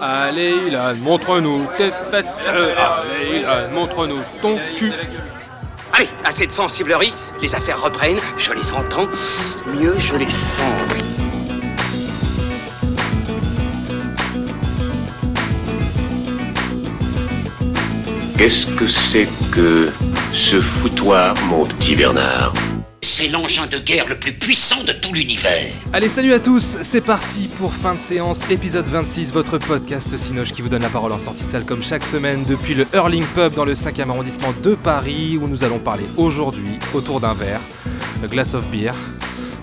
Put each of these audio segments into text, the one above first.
Allez, Ilan, montre-nous tes fesses. Allez, Ilan, montre-nous ton cul. Allez, assez de sensiblerie, les affaires reprennent, je les entends, mieux je les sens. Qu'est-ce que c'est que ce foutoir, mon petit Bernard? C'est l'engin de guerre le plus puissant de tout l'univers. Allez, salut à tous, c'est parti pour fin de séance, épisode 26, votre podcast Cinoche qui vous donne la parole en sortie de salle comme chaque semaine depuis le Hurling Pub dans le 5e arrondissement de Paris où nous allons parler aujourd'hui autour d'un verre, le Glass of Beer.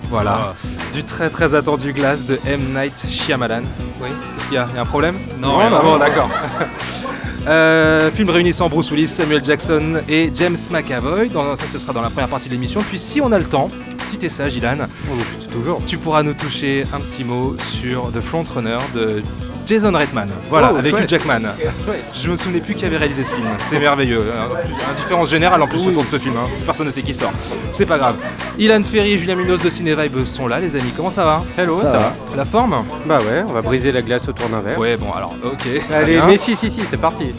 Voilà, du très très attendu glace de M. Night Shyamalan. Oui, qu'est-ce qu'il y a? Il y a un problème? Non, non, non. bon, d'accord. Euh, film réunissant Bruce Willis, Samuel Jackson et James McAvoy. Dans, ça, ce sera dans la première partie de l'émission. Puis, si on a le temps, si t'es sage, Ilan, Toujours. tu pourras nous toucher un petit mot sur The Frontrunner de Jason Reitman. Voilà, Oh, avec. Hugh Jackman. Je me souvenais plus qui avait réalisé ce film. C'est merveilleux. Indifférence générale en plus autour de ce film. hein. Personne ne sait qui sort. C'est pas grave. Ilan Ferry et Julien Munoz de Cinevibe sont là, les amis. Comment ça va? Hello, ça, ça va. La forme? Bah ouais, on va briser la glace autour d'un verre. Ouais, bon, alors, ok. Allez, mais si, si, si, c'est parti.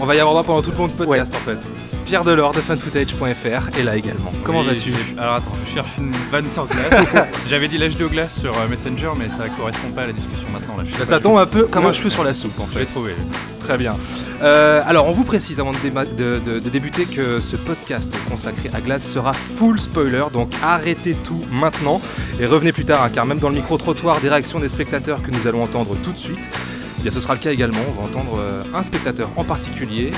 On va y avoir droit pendant tout le long de podcast en fait. Pierre Delors de fanfootage.fr est là également. Comment Oui, vas-tu? Alors attends, je cherche une vanne sur glace. J'avais dit l'âge de glace sur euh, Messenger, mais ça correspond pas à la discussion maintenant. Là, je sais Bah, Ça tombe un peu comme un cheveu sur la soupe en Je l'ai fait. trouvé. Très bien. Euh, alors on vous précise avant de, déma- de- de- de débuter que ce podcast consacré à Glace sera full spoiler, donc arrêtez tout maintenant et revenez plus tard, hein, car même dans le micro-trottoir des réactions des spectateurs que nous allons entendre tout de suite, eh bien, ce sera le cas également. On va entendre euh, un spectateur en particulier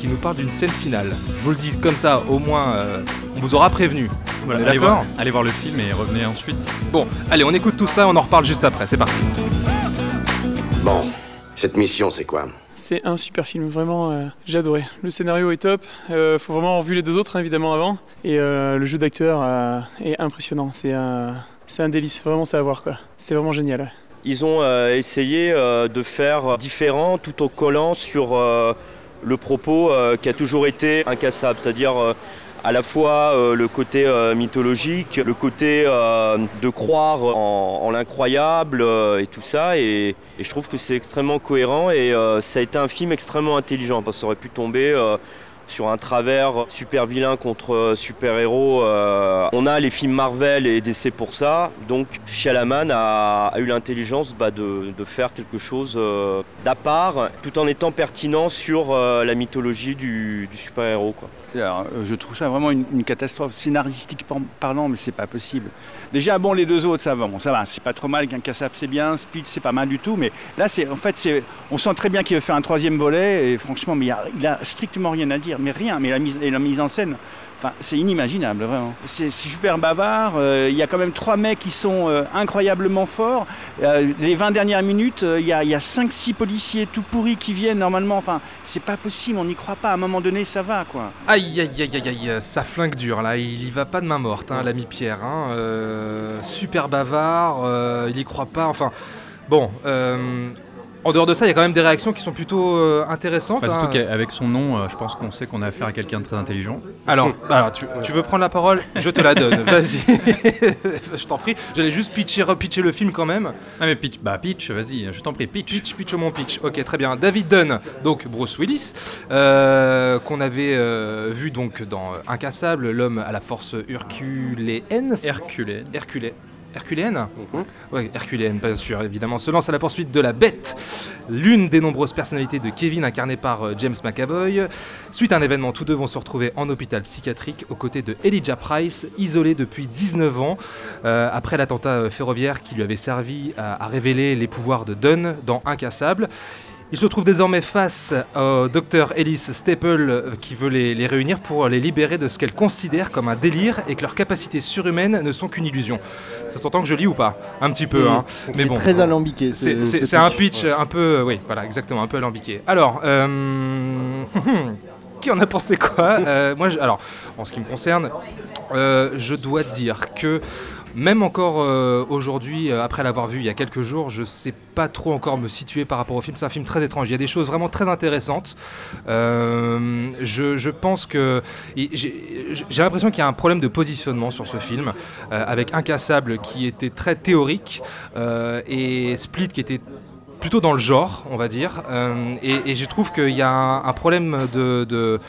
qui nous parle d'une scène finale. Je vous le dis comme ça, au moins euh, on vous aura prévenu. Voilà, allez, voir, allez voir le film et revenez ensuite. Bon, allez, on écoute tout ça, on en reparle juste après, c'est parti. Bon, cette mission, c'est quoi? C'est un super film, vraiment, euh, j'ai adoré. Le scénario est top, euh, faut vraiment avoir vu les deux autres hein, évidemment avant, et euh, le jeu d'acteur euh, est impressionnant, c'est un, c'est un délice, vraiment c'est à voir quoi. C'est vraiment génial. ouais. Ils ont euh, essayé euh, de faire différent tout en collant sur euh, le propos euh, qui a toujours été incassable, c'est-à-dire euh, à la fois euh, le côté mythologique, le côté de croire en, l'incroyable et tout ça. Et, et je trouve que c'est extrêmement cohérent et ça a été un film extrêmement intelligent parce que ça aurait pu tomber sur un travers super vilain contre euh, super héros. on a les films Marvel et DC pour ça, donc Shyamalan a, a eu l'intelligence bah, de, faire quelque chose euh, d'à part, tout en étant pertinent sur euh, la mythologie du, super héros. Euh, je trouve ça vraiment une, catastrophe scénaristique par- parlant, mais c'est pas possible. Déjà, bon, les deux autres, ça va, bon, ça va, c'est pas trop mal. Qu'un c'est bien, Speed, c'est pas mal du tout, mais là, c'est, en fait, c'est, on sent très bien qu'il veut faire un troisième volet, et franchement, mais il a, il a strictement rien à dire, mais rien. Mais et la mise en scène, enfin, c'est inimaginable, vraiment. C'est, super bavard. euh, Il y a quand même trois mecs qui sont euh, incroyablement forts. Euh, les 20 dernières minutes, euh, il y a, il y a 5-6 policiers tout pourris qui viennent normalement. Enfin, c'est pas possible, on n'y croit pas. À un moment donné, ça va, quoi. Aïe aïe aïe aïe aïe, ça flingue dur là, il y va pas de main morte, hein, l'ami Pierre. hein, euh, super bavard, euh, il y croit pas, enfin. Bon, euh, en dehors de ça, il y a quand même des réactions qui sont plutôt euh, intéressantes. Bah, hein. surtout qu'avec son nom, euh, je pense qu'on sait qu'on a affaire à quelqu'un de très intelligent. Alors, alors, tu, tu veux prendre la parole? Je te la donne, vas-y. je t'en prie, j'allais juste pitcher, repitcher le film quand même. Ah mais pitch, bah pitch, vas-y, je t'en prie, pitch. Pitch, pitch mon pitch. Ok, très bien. David Dunn, donc Bruce Willis, euh, qu'on avait euh, vu donc dans Incassable, l'homme à la force herculéenne. Herculé. Herculé. Herculéenne Oui, Herculéenne, bien sûr, évidemment, se lance à la poursuite de la bête, l'une des nombreuses personnalités de Kevin incarnée par euh, James McAvoy. Suite à un événement, tous deux vont se retrouver en hôpital psychiatrique aux côtés de Elijah Price, isolé depuis 19 ans, euh, après l'attentat euh, ferroviaire qui lui avait servi à, à révéler les pouvoirs de Dunn dans Incassable. Il se trouve désormais face au docteur Ellis Staple euh, qui veut les, les réunir pour les libérer de ce qu'elle considère comme un délire et que leurs capacités surhumaines ne sont qu'une illusion. Ça s'entend que je lis ou pas Un petit peu, hein. Mais bon. très alambiqué. ce- C'est- ce C'est c'est un pitch un peu, oui, voilà, exactement, un peu alambiqué. Alors, euh, qui en a pensé quoi Euh, Moi, je- alors, en ce qui me concerne, euh, je dois dire que même encore euh, aujourd'hui, euh, après l'avoir vu il y a quelques jours, je sais pas trop encore me situer par rapport au film. C'est un film très étrange. Il y a des choses vraiment très intéressantes. Euh, je, pense que j'ai l'impression qu'il y a un problème de positionnement sur ce film, avec Incassable qui était très théorique et Split qui était plutôt dans le genre, on va dire. Et, je trouve qu'il y a un, problème de,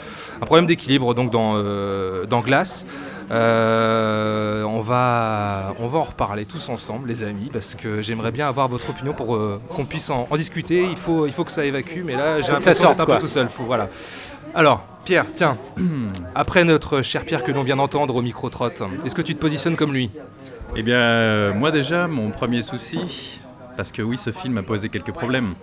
d'équilibre dans, euh, dans Glace. Euh, on, va, on va en reparler tous ensemble, les amis, parce que j'aimerais bien avoir votre opinion pour euh, qu'on puisse en, en discuter. Il faut, il faut que ça évacue, mais là, j'ai l'impression d'être un quoi. peu tout seul. Faut, voilà. Alors, Pierre, tiens, après notre cher Pierre que l'on vient d'entendre au micro-trotte, est-ce que tu te positionnes comme lui? Eh bien, euh, moi déjà, mon premier souci, parce que oui, ce film a posé quelques problèmes,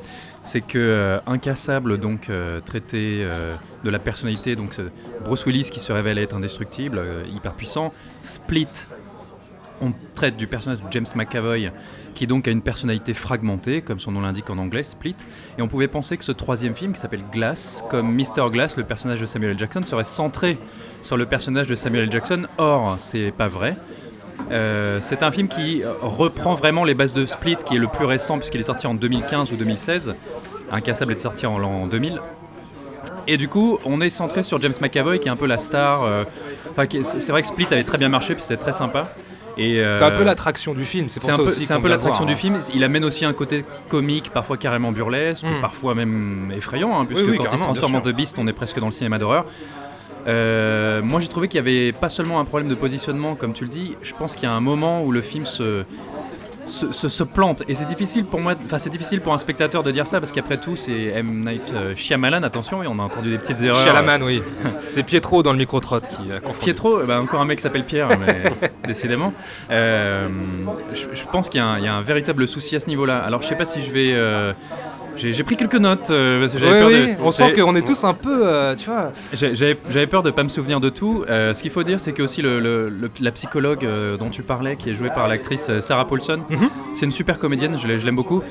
c'est que euh, Incassable, donc euh, traité euh, de la personnalité, donc Bruce Willis qui se révèle être indestructible, hyper puissant, Split, on traite du personnage de James McAvoy, qui donc a une personnalité fragmentée, comme son nom l'indique en anglais, Split, et on pouvait penser que ce troisième film, qui s'appelle Glass, comme Mr. Glass, le personnage de Samuel L. Jackson, serait centré sur le personnage de Samuel L. Jackson. Or, c'est pas vrai. Euh, c'est un film qui euh, reprend vraiment les bases de Split, qui est le plus récent puisqu'il est sorti en 2015 ou 2016. Incassable est sorti en l'an 2000. Et du coup, on est centré sur James McAvoy, qui est un peu la star. euh, c'est vrai que Split avait très bien marché, puis c'était très sympa. Et, C'est un euh, peu l'attraction du film, c'est pour ça peu, aussi c'est un peu l'attraction du film. Il amène aussi un côté comique, parfois carrément burlesque, Mm. parfois même effrayant, hein, puisque oui, quand il se transforme en The Beast, on est presque dans le cinéma d'horreur. Euh, moi, j'ai trouvé qu'il y avait pas seulement un problème de positionnement, comme tu le dis. Je pense qu'il y a un moment où le film se se, se- se plante et c'est difficile pour moi enfin c'est difficile pour un spectateur de dire ça parce qu'après tout c'est M Night euh, Shyamalan attention et on a entendu des petites erreurs Shyamalan, oui. C'est Pietro dans le micro-trotte qui a confondu. Pietro, bah, encore un mec qui s'appelle Pierre, mais décidément. Euh, je, je pense qu'il y, y a un véritable souci à ce niveau-là. Alors je sais pas si je vais. J'ai pris quelques notes euh, parce que j'avais Oui, peur oui, de. on sent qu'on est tous un peu, euh, tu vois. J'avais peur de pas me souvenir de tout. Euh, ce qu'il faut dire, c'est que aussi le, le- le- la psychologue dont tu parlais, qui est jouée par l'actrice Sarah Paulson, Mhm. c'est une super comédienne. Je l'ai- je l'aime beaucoup.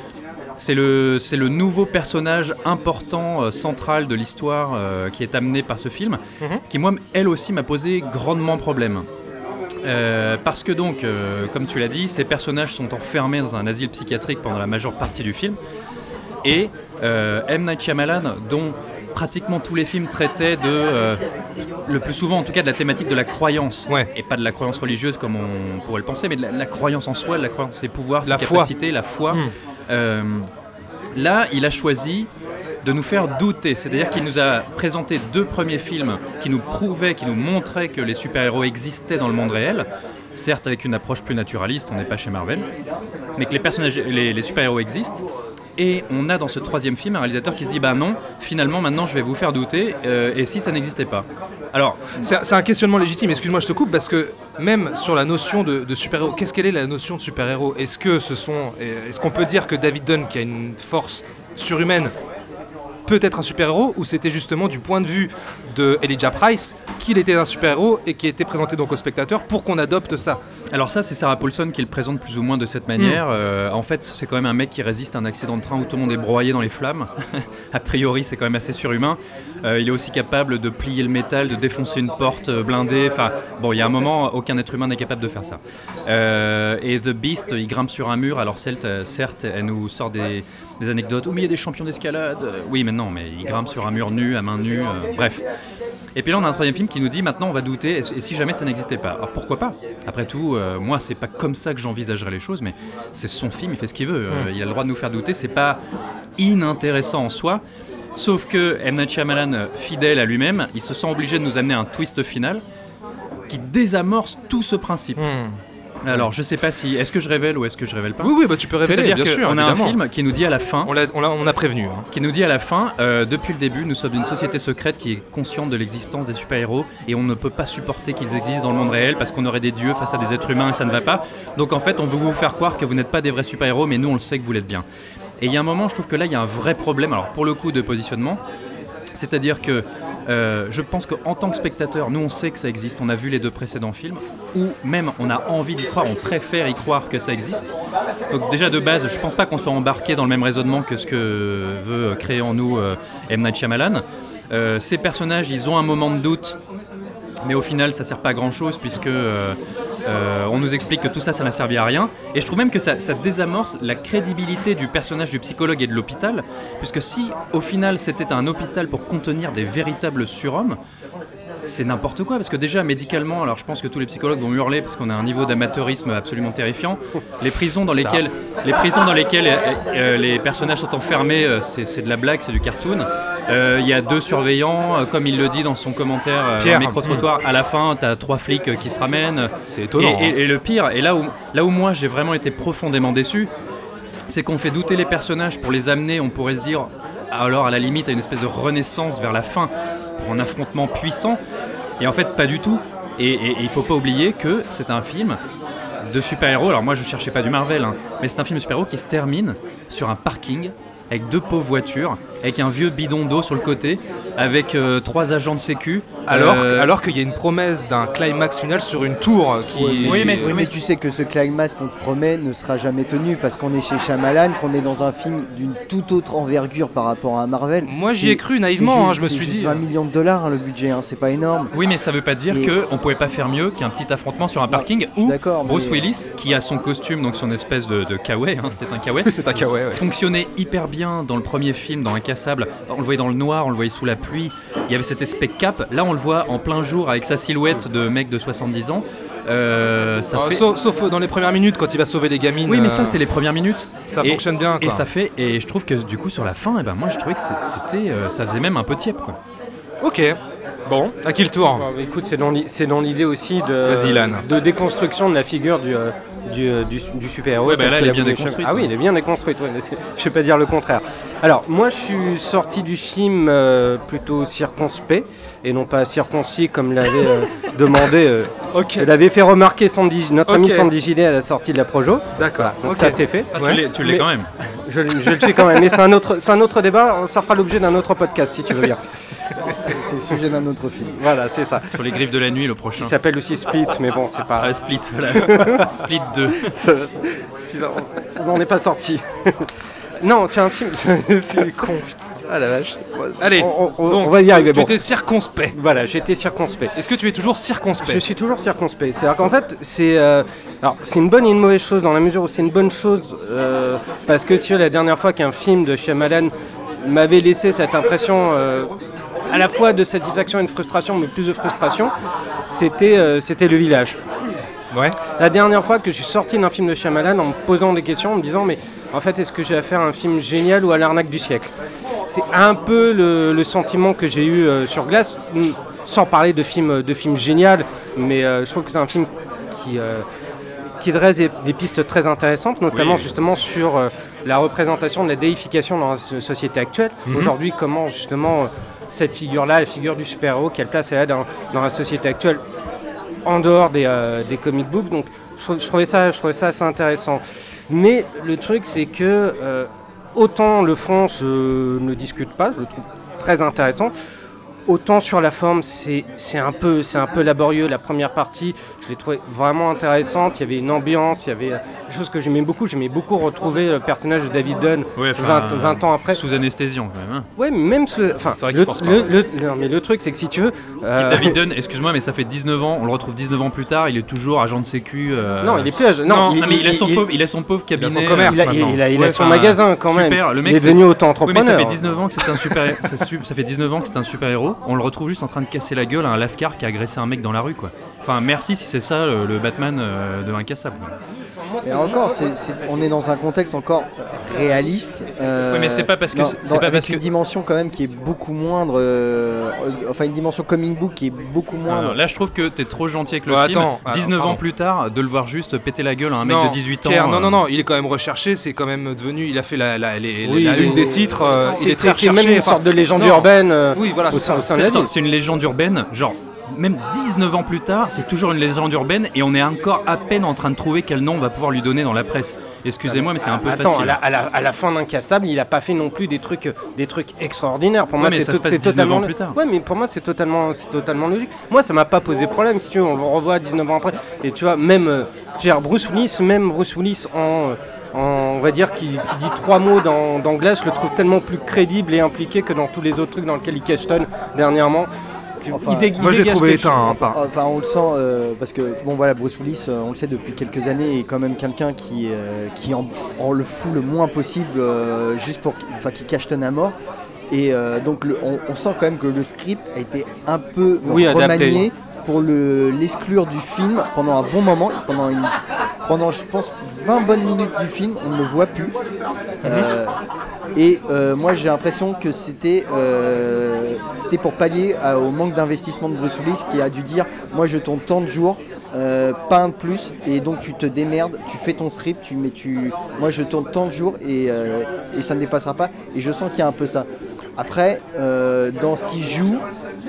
C'est le, c'est le nouveau personnage important, euh, central de l'histoire euh, qui est amené par ce film, Mhm. qui moi, elle aussi, m'a posé grandement problème. Euh, parce que donc, comme tu l'as dit, ces personnages sont enfermés dans un asile psychiatrique pendant la majeure partie du film. Et euh, M. Night Shyamalan, dont pratiquement tous les films traitaient de, euh, le plus souvent en tout cas, de la thématique de la croyance. Ouais. Et pas de la croyance religieuse comme on pourrait le penser, mais de la, la croyance en soi, de la croyance en ses pouvoirs, ses La foi. capacités, la foi. Mm. Euh, là, il a choisi de nous faire douter. C'est-à-dire qu'il nous a présenté deux premiers films qui nous prouvaient, qui nous montraient que les super-héros existaient dans le monde réel. Certes, avec une approche plus naturaliste, on n'est pas chez Marvel, mais que les personnages, les, les super-héros existent. Et on a dans ce troisième film un réalisateur qui se dit bah non, finalement maintenant je vais vous faire douter. euh, et si ça n'existait pas Alors, C'est un questionnement légitime, excuse-moi, je te coupe, parce que même sur la notion de, super-héros, qu'est-ce qu'elle est la notion de super-héros? Est-ce que ce sont. Est-ce qu'on peut dire que David Dunn, qui a une force surhumaine, peut être un super-héros, ou c'était justement du point de vue de Elijah Price qu'il était un super-héros et qui était présenté donc au spectateur pour qu'on adopte ça Alors ça, c'est Sarah Paulson qui le présente plus ou moins de cette manière. Euh, en fait, c'est quand même un mec qui résiste à un accident de train où tout le monde est broyé dans les flammes. a priori, c'est quand même assez surhumain. Euh, il est aussi capable de plier le métal, de défoncer une porte euh, blindée. Enfin, bon, il y a un moment, aucun être humain n'est capable de faire ça. Euh, et The Beast, il grimpe sur un mur. Alors certes, certes elle nous sort des, des anecdotes. Oui, mais il y a des champions d'escalade. Oui, mais non, mais il grimpe sur un mur nu, à main nue. euh, bref. Et puis là, on a un troisième film qui nous dit maintenant on va douter, et si jamais ça n'existait pas Alors pourquoi pas? Après tout, euh, moi, c'est pas comme ça que j'envisagerais les choses, mais c'est son film, il fait ce qu'il veut. Euh, il a le droit de nous faire douter, c'est pas inintéressant en soi. Sauf que M. Night fidèle à lui-même, il se sent obligé de nous amener un twist final qui désamorce tout ce principe. Alors, je sais pas si. Est-ce que je révèle ou est-ce que je révèle pas Oui, oui, bah tu peux révéler, C'est-à-dire bien sûr. qu'on a un film qui nous dit à la fin On, l'a- on on a prévenu. hein. qui nous dit à la fin, euh, depuis le début, nous sommes une société secrète qui est consciente de l'existence des super-héros et on ne peut pas supporter qu'ils existent dans le monde réel parce qu'on aurait des dieux face à des êtres humains et ça ne va pas. Donc en fait, on veut vous faire croire que vous n'êtes pas des vrais super-héros, mais nous on le sait que vous l'êtes bien. Et il y a un moment, je trouve que là, il y a un vrai problème, alors pour le coup de positionnement, c'est-à-dire que euh, je pense qu'en tant que spectateur, nous on sait que ça existe, on a vu les deux précédents films, ou même on a envie d'y croire, on préfère y croire que ça existe. Donc déjà de base, je pense pas qu'on soit embarqué dans le même raisonnement que ce que veut créer en nous euh, M. Night Shyamalan. Euh, ces personnages, ils ont un moment de doute, mais au final, ça sert pas à grand chose puisque euh, on nous explique que tout ça, ça n'a servi à rien. Et je trouve même que ça, ça désamorce la crédibilité du personnage du psychologue et de l'hôpital, puisque si au final c'était un hôpital pour contenir des véritables surhommes, c'est n'importe quoi parce que déjà médicalement, alors je pense que tous les psychologues vont hurler parce qu'on a un niveau d'amateurisme absolument terrifiant. Les prisons dans lesquelles, les prisons dans lesquelles euh, euh, les personnages sont enfermés, euh, c'est de la blague, c'est du cartoon. Euh, Il y a deux surveillants, comme il le dit dans son commentaire Pierre. micro trottoir. À la fin, t'as trois flics qui se ramènent. C'est étonnant. Et, hein. et le pire, et là où, là où moi j'ai vraiment été profondément déçu, c'est qu'on fait douter les personnages pour les amener, on pourrait se dire, alors à la limite à une espèce de renaissance vers la fin pour un affrontement puissant. Et en fait, pas du tout. Et, il faut pas oublier que c'est un film de super-héros. Alors moi, je cherchais pas du Marvel, hein, mais c'est un film de super-héros qui se termine sur un parking avec deux pauvres voitures, avec un vieux bidon d'eau sur le côté, avec euh, trois agents de sécu. Alors, Euh, alors qu'il y a une promesse d'un climax final sur une tour qui. Oui, mais- Oui, mais tu sais que ce climax qu'on te promet ne sera jamais tenu parce qu'on est chez Shyamalan, qu'on est dans un film d'une toute autre envergure par rapport à Marvel. Moi, j'y ai cru naïvement, juste- hein, je me c'est suis juste dit. 20 millions de dollars hein, le budget, hein, c'est pas énorme. Oui, mais ça veut pas dire Et- qu'on pouvait pas faire mieux qu'un petit affrontement sur un parking où d'accord, Bruce mais- Willis, qui a son costume, donc son espèce de, de kawaii, hein, c'est un kawaii, C'est un kawaii, ouais. fonctionnait hyper bien dans le premier film, dans Incassable. On le voyait dans le noir, on le voyait sous la pluie. Il y avait cet aspect cap. Là, on le voit en plein jour avec sa silhouette de mec de 70 ans. Euh, ça Euh, fait... sauf, sauf dans les premières minutes quand il va sauver les gamines. Oui, mais euh, ça, c'est les premières minutes. ça Et- fonctionne bien. Et ça fait, et je trouve que du coup sur la fin, eh ben moi je trouvais que c'était, euh, ça faisait même un peu tiep quoi. Ok. Bon, à qui le tour Bon, bah, écoute, c'est dans l'i- c'est dans l'idée aussi de, Vas-y, Ilan. de déconstruction de la figure du, euh, du, euh, du, du super-héros. Ouais, bah tel là, que elle est bien déconstruite, Shyamalan. Ah oui, ouais. elle est bien déconstruite, ouais, mais c'est- je vais pas dire le contraire. Alors, moi, je suis sorti du film euh, plutôt circonspect, et non pas circoncis comme l'avait euh, demandé. euh, Ok. l'avait fait remarquer Sandy, notre ami. Sandy Gilet à la sortie de la Projo. D'accord. Donc ça, c'est fait. Ah, Ouais. Tu l'es- tu l'es Mais- quand même. Je, je le suis quand même, mais c'est un autre, c'est un autre débat. Ça fera l'objet d'un autre podcast, si tu veux bien. C'est le sujet d'un autre film. Voilà, c'est ça. Sur les griffes de la nuit le prochain. Il s'appelle aussi Split, mais bon, c'est pas. Ah, Split, voilà. Split 2. Ça- Putain, on- on n'est pas sorti. non, c'est un film. c'est con. putain. Ah la vache. Allez, on, on- donc, on va y arriver. Tu Bon, étais circonspect. voilà, j'étais circonspect. Est-ce que tu es toujours circonspect Je suis toujours circonspect. C'est-à-dire qu'en fait, c'est euh, alors c'est une bonne et une mauvaise chose dans la mesure où c'est une bonne chose euh, parce que si la dernière fois qu'un film de Shyamalan m'avait laissé cette impression euh, à la fois de satisfaction et de frustration, mais plus de frustration, c'était c'était Le Village. Ouais. La dernière fois que je suis sorti d'un film de Shyamalan en me posant des questions, en me disant mais en fait est-ce que j'ai affaire à un film génial ou à l'arnaque du siècle? C'est un peu le, le sentiment que j'ai eu euh, sur Glace, mm, sans parler de film, de film génial, mais euh, je trouve que c'est un film qui, euh, qui dresse des, des pistes très intéressantes, notamment Oui. justement sur la représentation de la déification dans la so- société actuelle. Mhm. Aujourd'hui, comment justement cette figure-là, la figure du super-héros, quelle place elle a dans, dans la société actuelle en dehors des, des comic books. Donc je, trou- je trouvais ça, je trouvais ça assez intéressant. Mais le truc, c'est que autant le fond, je ne discute pas, je le trouve très intéressant. Autant sur la forme, c'est c'est un, peu- c'est un peu laborieux. La première partie, je l'ai trouvé vraiment intéressante. Il y avait une ambiance, il y avait euh, des choses que j'aimais beaucoup. J'aimais beaucoup retrouver le personnage de David Dunn Ouais, enfin, 20, 20 ans après. Sous anesthésion quand même. hein. Ouais, mais même ce, enfin, C'est vrai qu'il le, le- le- non, mais le truc, c'est que si tu veux, euh, David Dunn, excuse-moi, mais ça fait 19 ans, on le retrouve 19 ans plus tard, il est toujours agent de sécu. euh, non, il est plus âgé. Non, Non, mais il a son pauvre, il a son pauvre Il a cabinet. son commerce il a, maintenant. il a- il a Ouais, son magasin quand même. le mec, il est devenu Oui, auto-entrepreneur. mais ça fait 19 ans que c'est un super, ça, ça fait 19 ans que c'est un super héros. On le retrouve juste en train de casser la gueule à un lascar qui a agressé un mec dans la rue, quoi. Enfin, merci si c'est ça le, le Batman euh, de Incassable. Et encore, on est dans un contexte encore réaliste. euh, Oui, mais c'est pas parce que c'est- pas avec parce une que- dimension quand même qui est beaucoup moindre. euh, enfin, une dimension comic book qui est beaucoup moindre. Alors, là, je trouve que t'es trop gentil avec le Ouais, film. attends, attends, 19 pardon. ans plus tard, de le voir juste péter la gueule à un mec non, de 18 ans. Pierre, non, euh, non, non, il est quand même recherché, c'est quand même devenu, il a fait la, la, les- Oui, la mais- une des titres, euh, il C'est même une sorte de légende non. urbaine euh, Oui, voilà, au c'est sein, ça. au sein de C'est la attends, ville. c'est une légende urbaine, genre même 19 ans plus tard, c'est toujours une légende urbaine et on est encore à peine en train de trouver quel nom on va pouvoir lui donner dans la presse. Excusez-moi, mais c'est un peu Attends, à facile. la, à, la, à la fin d'Incassable, il a pas fait non plus des trucs, des trucs extraordinaires. Pour Ouais, moi, c'est ça se to- passe c'est 19 totalement. ans plus tard. Ouais, mais pour moi, c'est totalement, c'est totalement logique. Moi, ça m'a pas posé problème. Si tu veux, on le revoit 19 ans après. Et tu vois, même, euh, dire, Bruce Willis, même Bruce Willis en, euh, on va dire, qui, qui dit trois mots dans, dans Glass, je le trouve tellement plus crédible et impliqué que dans tous les autres trucs dans lesquels il questionne dernièrement. Enfin, Il dé- il Moi, je l'ai dégage trouvé éteint. hein, enfin, Enfin, on le sent euh, parce que bon voilà, Bruce Willis, euh, on le sait depuis quelques années, est quand même quelqu'un qui euh, qui en, en le fout le moins possible, euh, juste pour, qu'il- enfin, qui cachetonne à mort. Et euh, donc le- on, on sent quand même que le script a été un peu Oui, adapté. Pour le- l'exclure du film pendant un bon moment, pendant, pendant je pense 20 bonnes minutes du film, on ne le voit plus. Euh, et euh, moi j'ai l'impression que c'était euh, c'était pour pallier au manque d'investissement de Bruce Willis qui a dû dire moi je tourne tant de jours. pas un de plus et donc tu te démerdes, tu fais ton script, tu mais tu moi je tourne tant de jours et, et ça ne dépassera pas et je sens qu'il y a un peu ça. Après dans ce qu'il joue,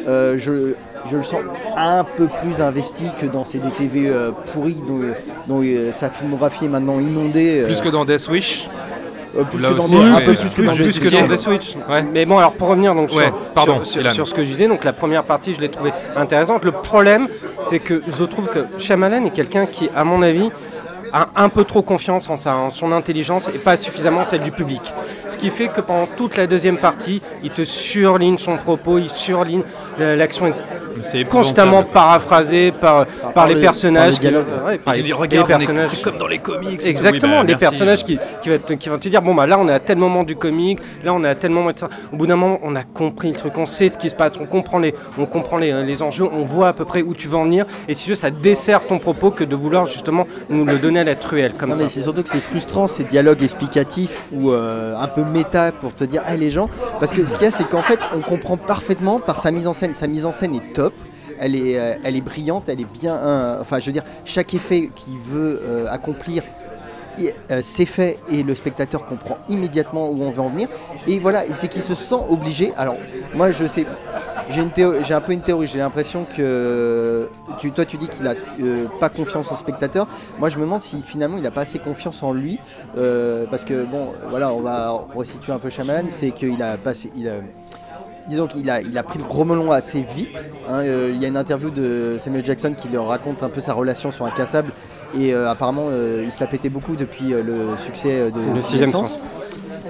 je, je le sens un peu plus investi que dans ces DTV euh, pourris dont, dont, euh, sa filmographie est maintenant inondée. euh, Plus que dans Death Wish. euh, plus là que dans aussi, des- un peu plus que dans plus que que dans dans des The Switch. Ouais. Mais bon, alors pour revenir donc Ouais, sur, pardon, sur, sur- Ilan. sur ce que je disais, donc la première partie, je l'ai trouvée intéressante. Le problème, c'est que je trouve que Shyamalan est quelqu'un qui, à mon avis, a un peu trop confiance en, sa, en son intelligence et pas suffisamment celle du public. Ce qui fait que pendant toute la deuxième partie, il te surligne son propos, il surligne l'action est C'est constamment paraphrasé par, par, par les les- personnages. par les dialogues. qui- ouais, par les- personnages. c'est comme dans les comics. Exactement, Oui, bah, les merci. personnages qui, qui, vont te, qui vont te dire bon bah là on est à tel moment du comic, là on est à tel moment de ça. Au bout d'un moment on a compris le truc, on sait ce qui se passe, on comprend les, on comprend les, les enjeux, on voit à peu près où tu veux en venir. Et si tu veux, ça dessert ton propos que de vouloir justement nous le donner à la truelle comme Non ça. mais c'est surtout que c'est frustrant ces dialogues explicatifs ou euh, un peu méta pour te dire hey, les gens parce que ce qu'il y a c'est qu'en fait on comprend parfaitement par sa mise en scène sa mise en scène est top elle est, euh, elle est brillante elle est bien euh, enfin je veux dire chaque effet qu'il veut euh, accomplir euh, c'est fait et le spectateur comprend immédiatement où on veut en venir. Et voilà c'est qu'il se sent obligé. Alors moi je sais j'ai un peu une théorie. J'ai l'impression que toi tu dis qu'il a euh, pas confiance au spectateur. Moi je me demande si finalement il n'a pas assez confiance en lui parce que bon voilà on va resituer un peu Shyamalan. C'est qu'il a passé il a, disons qu'il a, il a pris le gros melon assez vite hein. Euh, il y a une interview de Samuel Jackson qui leur raconte un peu sa relation sur Incassable et euh, apparemment euh, il se la pétait beaucoup depuis euh, le succès de Le Sixième sens.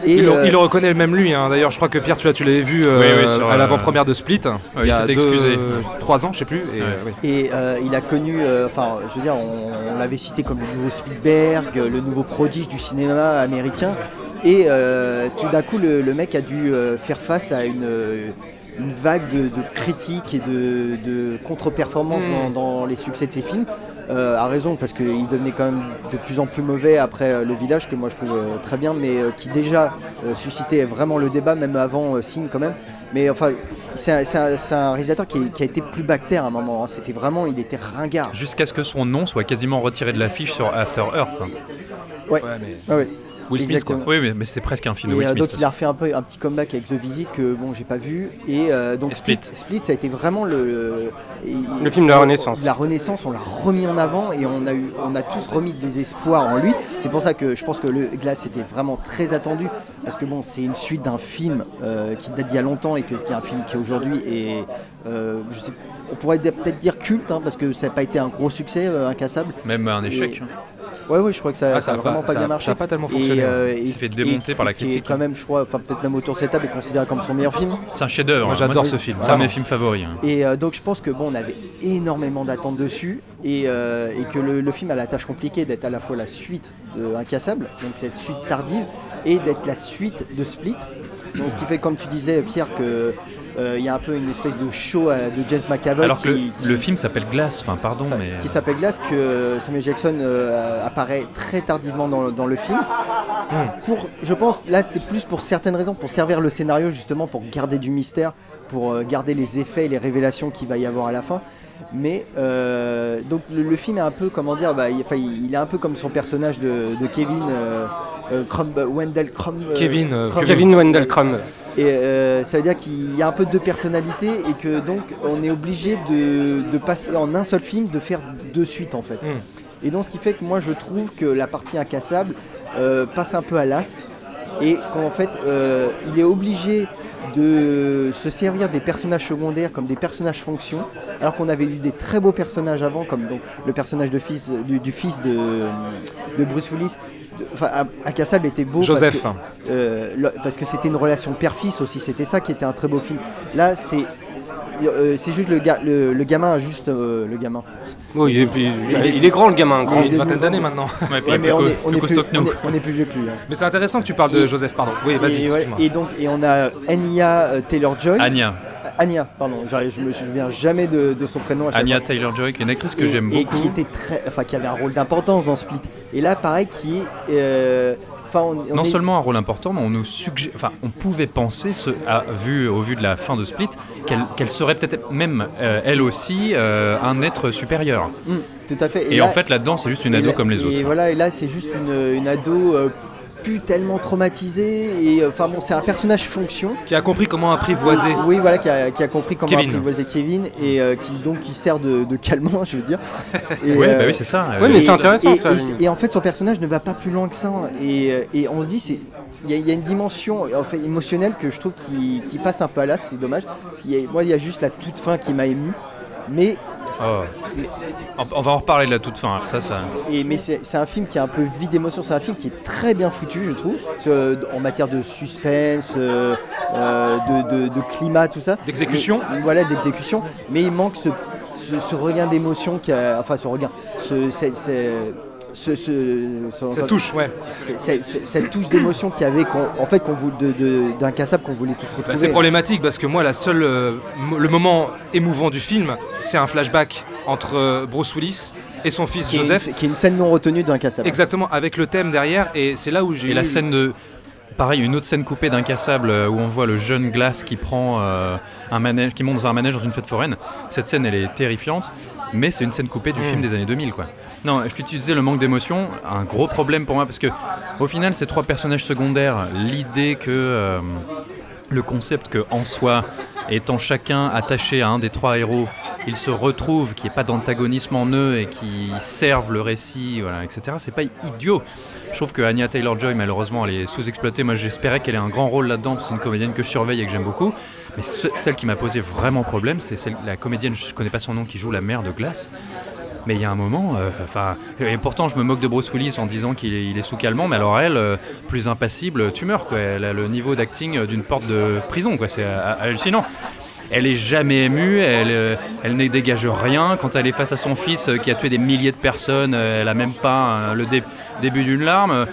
et Il, le- il le reconnaît même lui. hein. D'ailleurs, je crois que Pierre, tu, l'as- tu l'avais vu euh, Oui, oui, sur, à euh, l'avant-première de Split. il y il a s'était deux- excusé. trois ans, je sais plus. Et, Ouais. euh, oui. Et euh, il a connu, euh, enfin, je veux dire, on, on l'avait cité comme le nouveau Spielberg, euh, le nouveau prodige du cinéma américain. Et euh, tout d'un coup, le, le mec a dû euh, faire face à une, euh, une vague de, de critiques et de, de contre-performances Mm. dans, dans les succès de ses films. Euh, à raison, parce qu'il devenait quand même de plus en plus mauvais après euh, Le Village, que moi je trouve euh, très bien, mais euh, qui déjà euh, suscitait vraiment le débat, même avant euh, Signe quand même. Mais enfin, c'est un, réalisateur qui, est- qui a été plus bactère à un moment. hein. C'était vraiment, il était ringard. Jusqu'à ce que son nom soit quasiment retiré de l'affiche sur After Earth. Ouais. Ouais, mais- Ah ouais. Will Smith, quoi. Oui, mais, mais c'est presque un film de Et Will euh, Smith. donc il a refait un peu un petit comeback avec The Visit que bon j'ai pas vu et euh, donc Et Split. Split. Split ça a été vraiment le Le film de la Renaissance. La Renaissance on l'a remis en avant et on a eu on a tous remis des espoirs en lui. C'est pour ça que je pense que le Glass était vraiment très attendu parce que bon c'est une suite d'un film euh, qui date d'il y a longtemps et que c'est un film qui aujourd'hui est euh, je sais on pourrait peut-être dire culte hein, parce que ça n'a pas été un gros succès euh, incassable. Même un échec. Et- Ouais ouais je crois que ça, Ah, ça a a vraiment pas, a- bien marché. Ça a pas tellement Et, fonctionné. hein. euh, Il et- s'est fait démonter et- par la et qui critique. quand même, je crois, enfin peut-être même autour de cette table, est considéré comme son meilleur film. C'est un chef-d'œuvre. Moi, hein. j'adore c'est- ce film, C'est un de mes films favoris. hein. Et euh, donc je pense que bon, on avait énormément d'attentes dessus et, euh, et que le, le film a la tâche compliquée d'être à la fois la suite de Incassable, donc cette suite tardive, et d'être la suite de Split. Donc ce qui fait, comme tu disais, Pierre, que il y a un peu une espèce de show euh, de James McAvoy Alors que qui, le, film s'appelle Glass, enfin pardon, ça- mais. qui s'appelle Glass, que Samuel Jackson euh, apparaît très tardivement dans, le- dans le film. Pour, je pense, là c'est plus pour certaines raisons, pour servir le scénario justement, pour garder du mystère, pour euh, garder les effets et les révélations qu'il va y avoir à la fin. Mais euh, donc le, le film est un peu, comment dire, bah, il, enfin, il il est un peu comme son personnage de, de Kevin euh, euh, Crumb- Wendell Crumb. euh, Kevin, euh, Crumb- Kevin Wendell Crumb. Et euh, ça veut dire qu'il y a un peu deux personnalités et que donc on est obligé de, de passer en un seul film, de faire deux suites en fait. Mm. Et donc ce qui fait que moi je trouve que la partie incassable euh, passe un peu à l'as et qu'en fait euh, il est obligé de se servir des personnages secondaires comme des personnages fonction alors qu'on avait eu des très beaux personnages avant comme donc le personnage de fils, du, du fils de, de Bruce Willis enfin Incassable était beau parce Joseph. que- euh, parce que c'était une relation père-fils aussi, c'était ça qui était un très beau film. Là, c'est euh, c'est juste le, ga- le, le gamin a juste euh, le gamin. Oui, et puis, il, il est grand le gamin. Il Grand. a une vingtaine d'années maintenant. Ouais, puis Ouais, il mais on est, on plus est plus, costaud que on nous. est- on est plus vieux que lui. hein. Mais c'est intéressant que tu parles de Joseph, pardon. Oui, vas-y, et, ouais, excuse-moi. et donc, et on a Anya Taylor-Joy. Anya, Anya, pardon, je me souviens jamais de, de son prénom. À chaque Anya. Taylor-Joy, qui est une actrice que et, j'aime et beaucoup. qui était très, enfin qui avait un rôle d'importance dans Split. Et là, pareil, qui est, euh, enfin, on, on non est- seulement un rôle important, mais on nous suggère, enfin, on pouvait penser, ce, à- vu, au vu de la fin de Split, qu'elle serait peut-être même euh, elle aussi euh, un être supérieur. Mm, tout à fait. Et, là- en fait, là-dedans, c'est juste une et ado là- comme les Et autres. voilà, et là, c'est juste une, une ado euh, plus tellement traumatisée. Et euh, enfin bon, c'est un personnage fonction. Qui a compris comment apprivoiser. Oui, voilà, qui a, qui a compris comment Kevin. apprivoiser Kevin et euh, qui donc qui sert de, de calmant, je veux dire. Et, Oui, euh, bah oui, c'est ça. Ouais, mais et- c'est intéressant, et, ça, en fait, son personnage ne va pas plus loin que ça. Et, et on se dit, c'est. Il y, a- il y a une dimension en fait, émotionnelle que je trouve qui, qui passe un peu à l'as, c'est dommage. Parce qu'il y a- moi, il y a juste la toute fin qui m'a ému. Mais, oh. On va en reparler de la toute fin. Ça, ça. et, mais c'est un film qui est un peu vide d'émotion. C'est un film qui est très bien foutu, je trouve, euh, en matière de suspense, euh, euh, de, de- de climat, tout ça. D'exécution. Voilà, d'exécution. Mais il manque ce, ce, ce regain d'émotion, qui a- enfin ce regain, ce, ce, ce- ce- Ça touche, ouais. c'est- c'est- c'est- cette touche d'émotion qu'il y avait, qu'on- en fait, qu'on d'incassable qu'on voulait tous Bah, retrouver. c'est problématique parce que moi, la seule, euh, le moment émouvant du film, c'est un flashback entre euh, Bruce Willis et son fils qui, est une, Joseph. qui est une scène non retenue d'incassable. Exactement, avec le thème derrière, et c'est là où j'ai Et la eu- scène de. Pareil, une autre scène coupée d'incassable euh, où on voit le jeune Glass qui prend euh, un manège, qui monte dans un manège dans une fête foraine. Cette scène, elle est terrifiante, mais c'est une scène coupée du Mm. film des années 2000, quoi. Non, je te disais le manque d'émotion, un gros problème pour moi parce que au final, ces trois personnages secondaires, l'idée que euh, le concept que en soi, étant chacun attaché à un des trois héros, ils se retrouvent, qu'il n'y ait pas d'antagonisme en eux et qui servent le récit, voilà, etc. C'est pas idiot. Je trouve que Anya Taylor-Joy, malheureusement, elle est sous-exploitée. Moi, j'espérais qu'elle ait un grand rôle là-dedans, c'est une comédienne que je surveille et que j'aime beaucoup. Mais ce- celle qui m'a posé vraiment problème, c'est la comédienne, je connais pas son nom, qui joue la mère de Glace. Mais il y a un moment, euh, enfin, et pourtant je me moque de Bruce Willis en disant qu'il est, sous calmant, mais alors elle, euh, plus impassible, tu meurs quoi. Elle a le niveau d'acting d'une porte de prison quoi. C'est euh, hallucinant. Elle est jamais émue, elle, euh, elle ne dégage rien. Quand elle est face à son fils qui a tué des milliers de personnes, elle a même pas le dé- début d'une larme.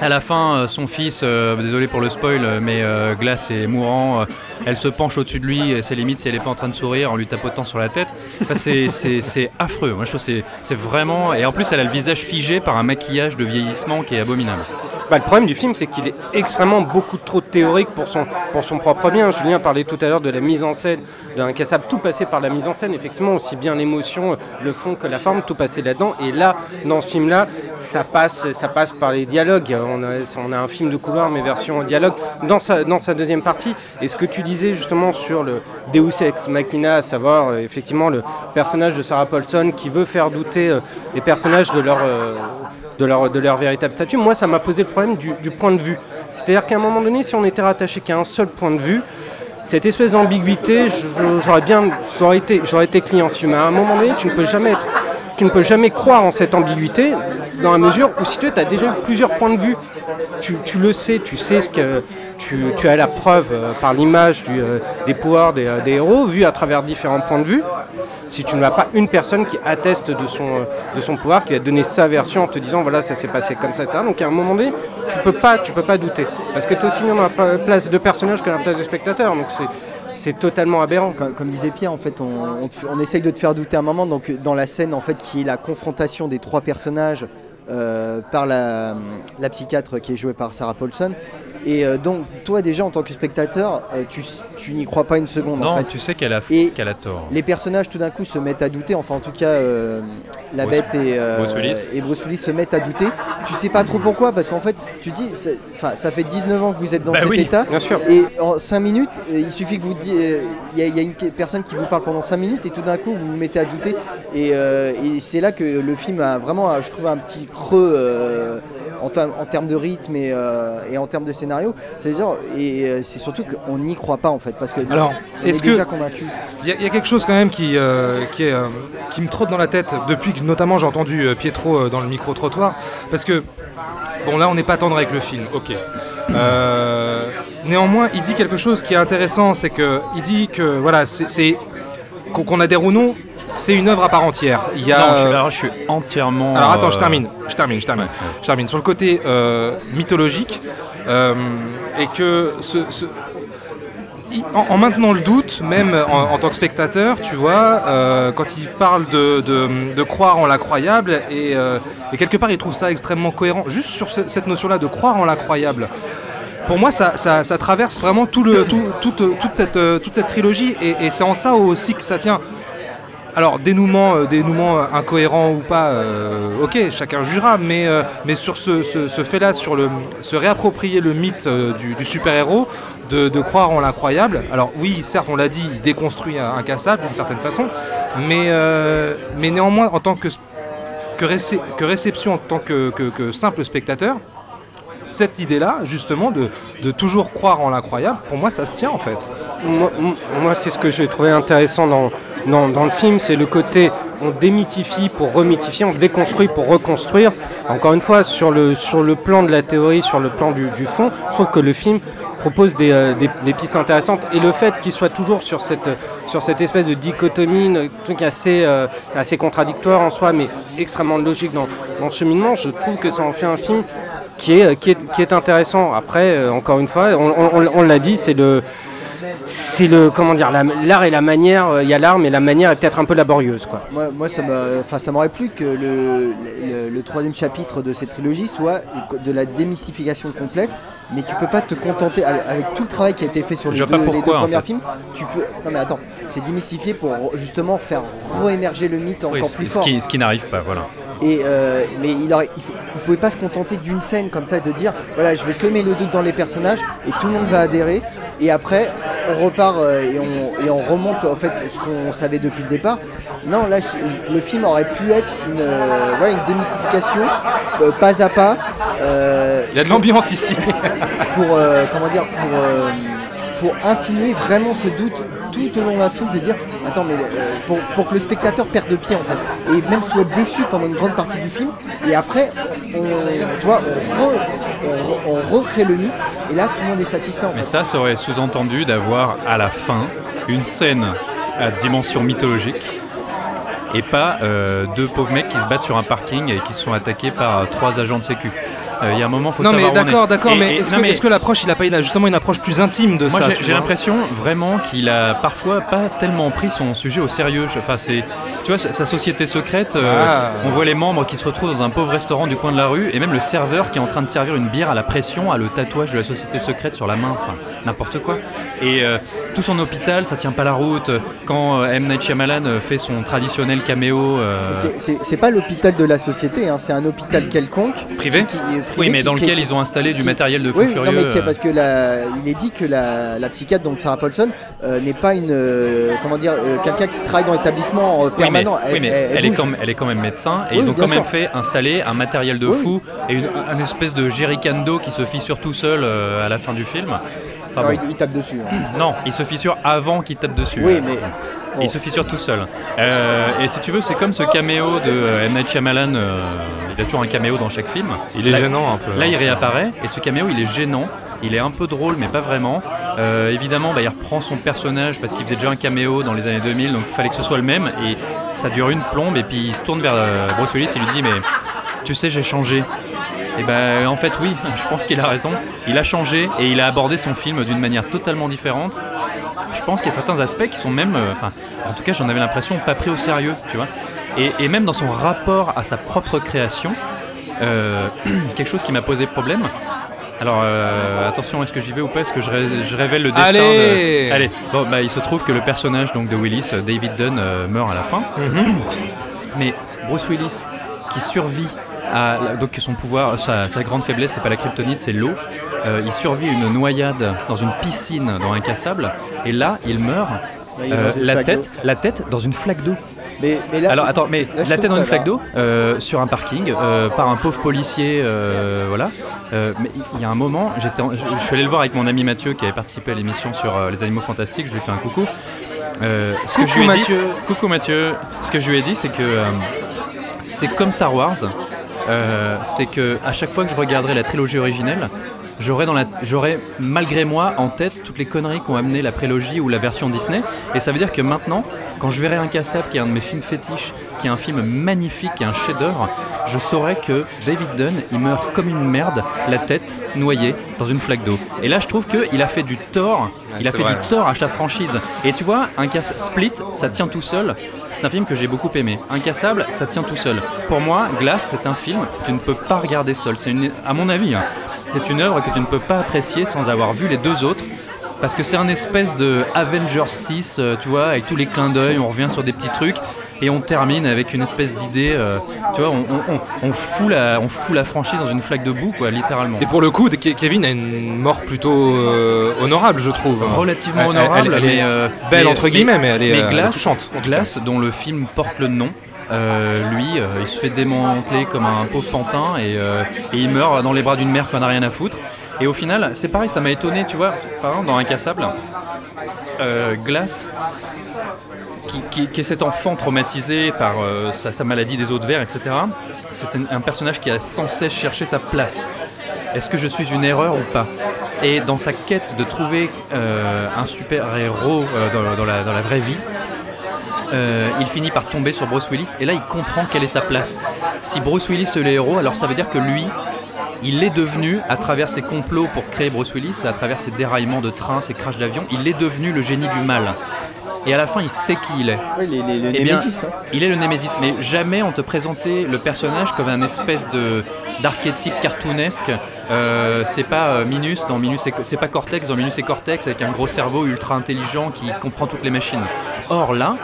À la fin, euh, son fils, euh, désolé pour le spoil, euh, mais Glace est mourant, elle se penche au-dessus de lui, et c'est limite si elle n'est pas en train de sourire en lui tapotant sur la tête. C'est- affreux, moi je trouve c'est vraiment... Et en plus, elle a le visage figé par un maquillage de vieillissement qui est abominable. Bah, le problème du film, c'est qu'il est extrêmement beaucoup trop théorique pour son, pour son propre bien. Julien parlait tout à l'heure de la mise en scène, d'un Incassable, tout passé par la mise en scène. Effectivement, aussi bien l'émotion, le fond que la forme, tout passé là-dedans. Et là, dans ce film-là, ça passe, ça passe par les dialogues. On a, on a un film de couloir, mais version dialogue, dans sa, dans sa deuxième partie. Et ce que tu disais justement sur le Deus Ex Machina, à savoir euh, effectivement le personnage de Sarah Paulson qui veut faire douter euh, les personnages de leur... euh, de leur, véritable statut. Moi, ça m'a posé le problème du, point de vue. C'est-à-dire qu'à un moment donné, si on était rattaché qu'à un seul point de vue, cette espèce d'ambiguïté, j'aurais bien, j'aurais été, j'aurais été client dessus. Mais à un moment donné, tu ne peux jamais être, tu ne peux jamais croire en cette ambiguïté dans la mesure où si tu as déjà eu plusieurs points de vue, tu le sais, tu sais ce que tu, as la preuve euh, par l'image euh, des pouvoirs des, euh, héros vus à travers différents points de vue. Si tu n'as pas une personne qui atteste de son, de son pouvoir, qui va donner sa version en te disant voilà ça s'est passé comme ça, donc à un moment donné, tu peux peux pas douter, parce que tu es aussi bien dans la place de personnage que dans la place de spectateur, donc c'est c'est totalement aberrant. Comme, disait Pierre, en fait, on, on essaye de te faire douter un moment. Donc, dans la scène, en fait, qui est la confrontation des trois personnages par la, la psychiatre qui est jouée par Sarah Paulson. Et euh, donc, toi, déjà, en tant que spectateur, euh, tu, tu n'y crois pas une seconde. Non, en fait. tu sais qu'elle a, qu'elle a tort. Les personnages, tout d'un coup, se mettent à douter. Enfin, en tout cas, euh, la bête et, Bruce Willis. et Bruce Willis se mettent à douter. Tu sais pas trop pourquoi, parce qu'en fait, tu dis, enfin, ça fait 19 ans que vous êtes dans Bah cet oui, état. bien sûr. Et en 5 minutes, il suffit que vous il y, a- il y a une personne qui vous parle pendant 5 minutes et tout d'un coup, vous vous mettez à douter. Et, et c'est là que le film a vraiment, je trouve, un petit creux. En, termes- en termes de rythme et, euh, et en termes de scénario, c'est-à-dire, et euh, c'est surtout qu'on n'y croit pas en fait, parce que Alors, on est est-ce que- déjà convaincu. Il y, a- il y a quelque chose quand même qui, euh, qui, est, qui me trotte dans la tête depuis que notamment j'ai entendu Pietro dans le micro-trottoir. Parce que, bon là on n'est pas tendre avec le film, ok. Néanmoins, il dit quelque chose qui est intéressant, c'est que il dit que voilà, c'est c'est- qu'on adhère ou non, c'est une œuvre à part entière. Il y a, Non, je, suis- alors, je suis entièrement. Alors attends, je euh, termine, je termine, je termine. Je termine. Sur le côté euh, mythologique, euh, et que ce, en, en maintenant le doute, même en, en tant que spectateur, tu vois, euh, quand il parle de, de- de croire en l'incroyable, et, euh, et quelque part il trouve ça extrêmement cohérent, juste sur ce- cette notion-là de croire en l'incroyable. Pour moi, ça, ça- ça traverse vraiment tout le, tout- toute, toute cette, euh, toute cette trilogie, et, et c'est en ça aussi que ça tient. Alors, dénouement, euh, dénouement euh, incohérent ou pas, euh, ok, chacun jugera, mais, mais sur ce, fait-là, sur le, se réapproprier le mythe du, super-héros, de, croire en l'incroyable. Alors, oui, certes, on l'a dit, il déconstruit un, incassable d'une certaine façon, mais, mais néanmoins, en tant que, que, réception, en tant que, simple spectateur, cette idée-là, justement, de, toujours croire en l'incroyable, pour moi, ça se tient en fait. Moi, c'est ce que j'ai trouvé intéressant dans, dans, dans le film, c'est le côté on démythifie pour remythifier, on déconstruit pour reconstruire. Encore une fois, sur le, sur le plan de la théorie, sur le plan du, du fond, je trouve que le film propose des, euh, des- pistes intéressantes et le fait qu'il soit toujours sur cette, sur cette espèce de dichotomie, truc assez, euh, assez contradictoire en soi, mais extrêmement logique dans, dans le cheminement, je trouve que ça en fait un film qui est, qui est, qui est intéressant. Après, euh, encore une fois, on, on- on l'a dit, c'est le, c'est le, comment dire, la- l'art et la manière. euh, Il y a l'art, mais la manière est peut-être un peu laborieuse, quoi. Moi, ça enfin, ça m'aurait plu que le troisième chapitre de cette trilogie soit de la démystification complète, mais tu peux pas te contenter avec tout le travail qui a été fait sur les, deux, les en premiers fait. films. Tu peux, non mais attends, c'est démystifier pour justement faire réémerger le mythe encore plus fort. ce qui n'arrive pas, voilà. Et euh, mais il aurait, il, faut- il pouvait pas se contenter d'une scène comme ça, de dire voilà, je vais semer le doute dans les personnages et tout le monde va adhérer. Et après, on repart euh, et, on, et on remonte en fait ce qu'on savait depuis le départ. Non, là, le film aurait pu être une, euh, voilà, une démystification, euh, pas à pas. euh, Il y a de l'ambiance ici. pour comment dire pour pour insinuer vraiment ce doute tout au long d'un film de dire attends mais pour, pour que le spectateur perde de pied en fait et même soit déçu pendant une grande partie du film et après on tu vois on, re- on, re- on recrée le mythe et là tout le monde est satisfait en Mais fait ça, ça aurait sous-entendu d'avoir à la fin une scène à dimension mythologique et pas euh, deux pauvres mecs qui se battent sur un parking et qui sont attaqués par euh, trois agents de sécu. Euh, Il y a un moment, faut non savoir mais d'accord, d'accord, mais est-ce que, mais est-ce que l'approche, il a pas eu là, justement une approche plus intime de moi ça j'ai- l'impression vraiment qu'il a parfois pas tellement pris son sujet au sérieux. Enfin, c'est, tu vois, sa, société secrète. euh, Ah. On voit les membres qui se retrouvent dans un pauvre restaurant du coin de la rue et même le serveur qui est en train de servir une bière à la pression a le tatouage de la société secrète sur la main. Enfin, n'importe quoi. Et euh, tout son hôpital, ça tient pas la route. Quand euh, M Night Shyamalan fait son traditionnel caméo. euh, C'est- pas l'hôpital de la société hein, c'est un hôpital quelconque Privé qui- qui- Oui, mais qui- dans lequel qui- ils ont installé du matériel de fou Oui, furieux. non, mais euh, parce que la- il est dit que la, la psychiatre, donc Sarah Paulson, euh, n'est pas une, euh, comment dire, euh, quelqu'un qui travaille dans l'établissement euh, Oui, mais, permanent. oui, mais elle, est quand même, elle est quand même médecin et Oui, ils ont quand même sûr. fait installer un matériel de Oui, fou et une, un espèce de jerrycan d'eau qui se fissure tout seul euh, à la fin du film. Enfin, Alors, bon. il, il tape dessus. hein. Non, il se fissure avant qu'il tape dessus. Oui, mais Il se fissure tout seul. Euh, et si tu veux, c'est comme ce caméo de euh, M. Night Shyamalan. euh, il a toujours un caméo dans chaque film. Il est Là- gênant un peu. Là, il réapparaît et ce caméo, il est gênant. Il est un peu drôle, mais pas vraiment. Euh, évidemment, bah, il reprend son personnage parce qu'il faisait déjà un caméo dans les années 2000, donc il fallait que ce soit le même. Et ça dure une plombe. Et puis il se tourne vers euh, Bruce Willis et lui dit Mais tu sais, j'ai changé. Et ben en fait, oui, je pense qu'il a raison. Il a changé et il a abordé son film d'une manière totalement différente. Je pense qu'il y a certains aspects qui sont même, euh, enfin, en tout cas, j'en avais l'impression pas pris au sérieux, et même dans son rapport à sa propre création, euh, quelque chose qui m'a posé problème. Alors euh, attention, est-ce que j'y vais ou pas? Est-ce que je, ré- je révèle le destin Allez de... Allez, bon, bah, il se trouve que le personnage donc de Willis, euh, David Dunn, euh, meurt à la fin. Mhm. Mais Bruce Willis, qui survit à la- donc son pouvoir, sa, sa grande faiblesse, c'est pas la kryptonite, c'est l'eau. Euh, il survit une noyade dans une piscine dans un cassable, et là, il meurt. il euh, la tête, la tête dans une flaque d'eau. Mais, mais là, Alors attends, mais là, la tête dans une flaque d'eau euh, sur un parking euh, par un pauvre policier, euh, voilà. Mais il y a un moment, j'étais, je, suis allé le voir avec mon ami Mathieu qui avait participé à l'émission sur les animaux fantastiques. Je lui ai fait un coucou. Que Coucou, je lui ai dit- Mathieu. coucou Mathieu. Ce que je lui ai dit, c'est que c'est comme Star Wars. C'est que à chaque fois que je regarderai la trilogie originelle, j'aurais, malgré moi en tête toutes les conneries qu'ont amené la prélogie ou la version Disney. Et ça veut dire que maintenant, quand je verrai Incassable, qui est un de mes films fétiches, qui est un film magnifique, qui est un chef-d'œuvre, je saurais que David Dunn, il meurt comme une merde, la tête noyée dans une flaque d'eau. Et là, je trouve qu'il a fait du tort, il a fait vrai. du tort à sa franchise. Et tu vois, un casse Split, ça tient tout seul. C'est un film que j'ai beaucoup aimé. Incassable, ça tient tout seul. Pour moi, Glass, c'est un film que tu ne peux pas regarder seul. C'est une, à mon avis, hein, c'est une œuvre que tu ne peux pas apprécier sans avoir vu les deux autres. Parce que c'est un espèce de Avengers 6, euh, tu vois, avec tous les clins d'œil, on revient sur des petits trucs. Et on termine avec une espèce d'idée, euh, tu vois, on, on- fout la, on fout la franchise dans une flaque de boue, quoi, littéralement. Et pour le coup, Ke- Kevin a une mort plutôt euh, honorable, je trouve. relativement Elle- elle- honorable, elle est mais euh, belle mais- entre guillemets, mais elle est, cas. Glass, dont le film porte le nom. Euh, lui, euh, il se fait démanteler comme un pauvre pantin et, euh, il meurt dans les bras d'une mère qu'on n'a rien à foutre. Et au final, c'est pareil, ça m'a étonné, tu vois. Par exemple, dans Incassable, Glass, qui, qui- qui est cet enfant traumatisé par sa, maladie des eaux de verre, etc., c'est un, personnage qui a sans cesse cherché sa place. Est-ce que je suis une erreur ou pas? Et dans sa quête de trouver un super-héros dans la vraie vie, euh, il finit par tomber sur Bruce Willis et là il comprend quelle est sa place. Si Bruce Willis est le héros, alors ça veut dire que lui, il est devenu, à travers ses complots pour créer Bruce Willis, à travers ses déraillements de train, ses crashs d'avion, il est devenu le génie du mal. Et à la fin, il sait qui il est. Oui, les, les- le Eh bien, Némésis, hein. il est le Némésis, mais jamais on te présentait le personnage comme un espèce de d'archétype cartoonesque. Euh, c'est pas euh, Minus dans Minus, c'est pas Cortex dans Minus et Cortex avec un gros cerveau ultra intelligent qui comprend toutes les machines. Or là,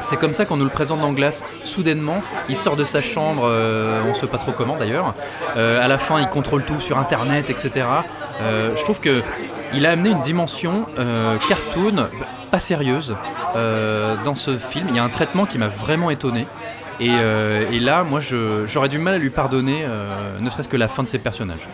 c'est comme ça qu'on nous le présente dans Glace. Soudainement, il sort de sa chambre, euh, on ne sait pas trop comment d'ailleurs. Euh, à la fin, il contrôle tout sur Internet, etc. Euh, je trouve que il a amené une dimension cartoon, pas sérieuse, dans ce film. Il y a un traitement qui m'a vraiment étonné. Et, et là, moi, j'aurais du mal à lui pardonner, ne serait-ce que la fin de ses personnages.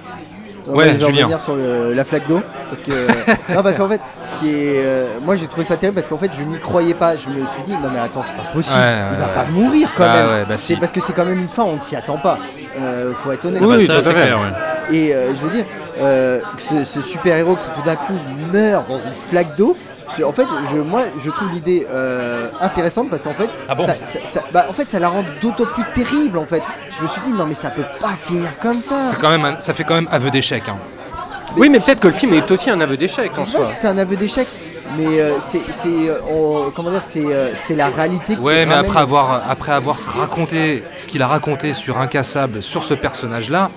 Non, Ouais, je revenir sur le- la flaque d'eau parce que non parce qu'en fait ce qui est euh, moi j'ai trouvé ça terrible parce qu'en fait je n'y croyais pas. Je me suis dit non mais attends c'est pas possible. Ouais, il va ouais. pas mourir quand Bah même. ouais, bah c'est si. parce que c'est quand même une fin on ne s'y attend pas. Euh, faut être honnête. Bah, Oui, ça, clair, ouais. et euh, je veux dire euh, ce, ce super héros qui tout d'un coup meurt dans une flaque d'eau en fait, je, moi, je trouve l'idée euh, intéressante parce qu'en fait, Ah bon ça, ça- ça- bah, en fait, ça la rend d'autant plus terrible. En fait, je me suis dit non, mais ça peut pas finir comme ça. C'est quand même un- ça fait quand même aveu d'échec. hein. Oui, mais peut-être que le film est aussi un aveu d'échec en soi. si c'est un aveu d'échec, mais euh, c'est, c'est, euh, on- comment dire, c'est, euh, c'est la réalité qui Ouais, mais après avoir, après avoir raconté ce qu'il a raconté sur Incassable, sur ce personnage-là,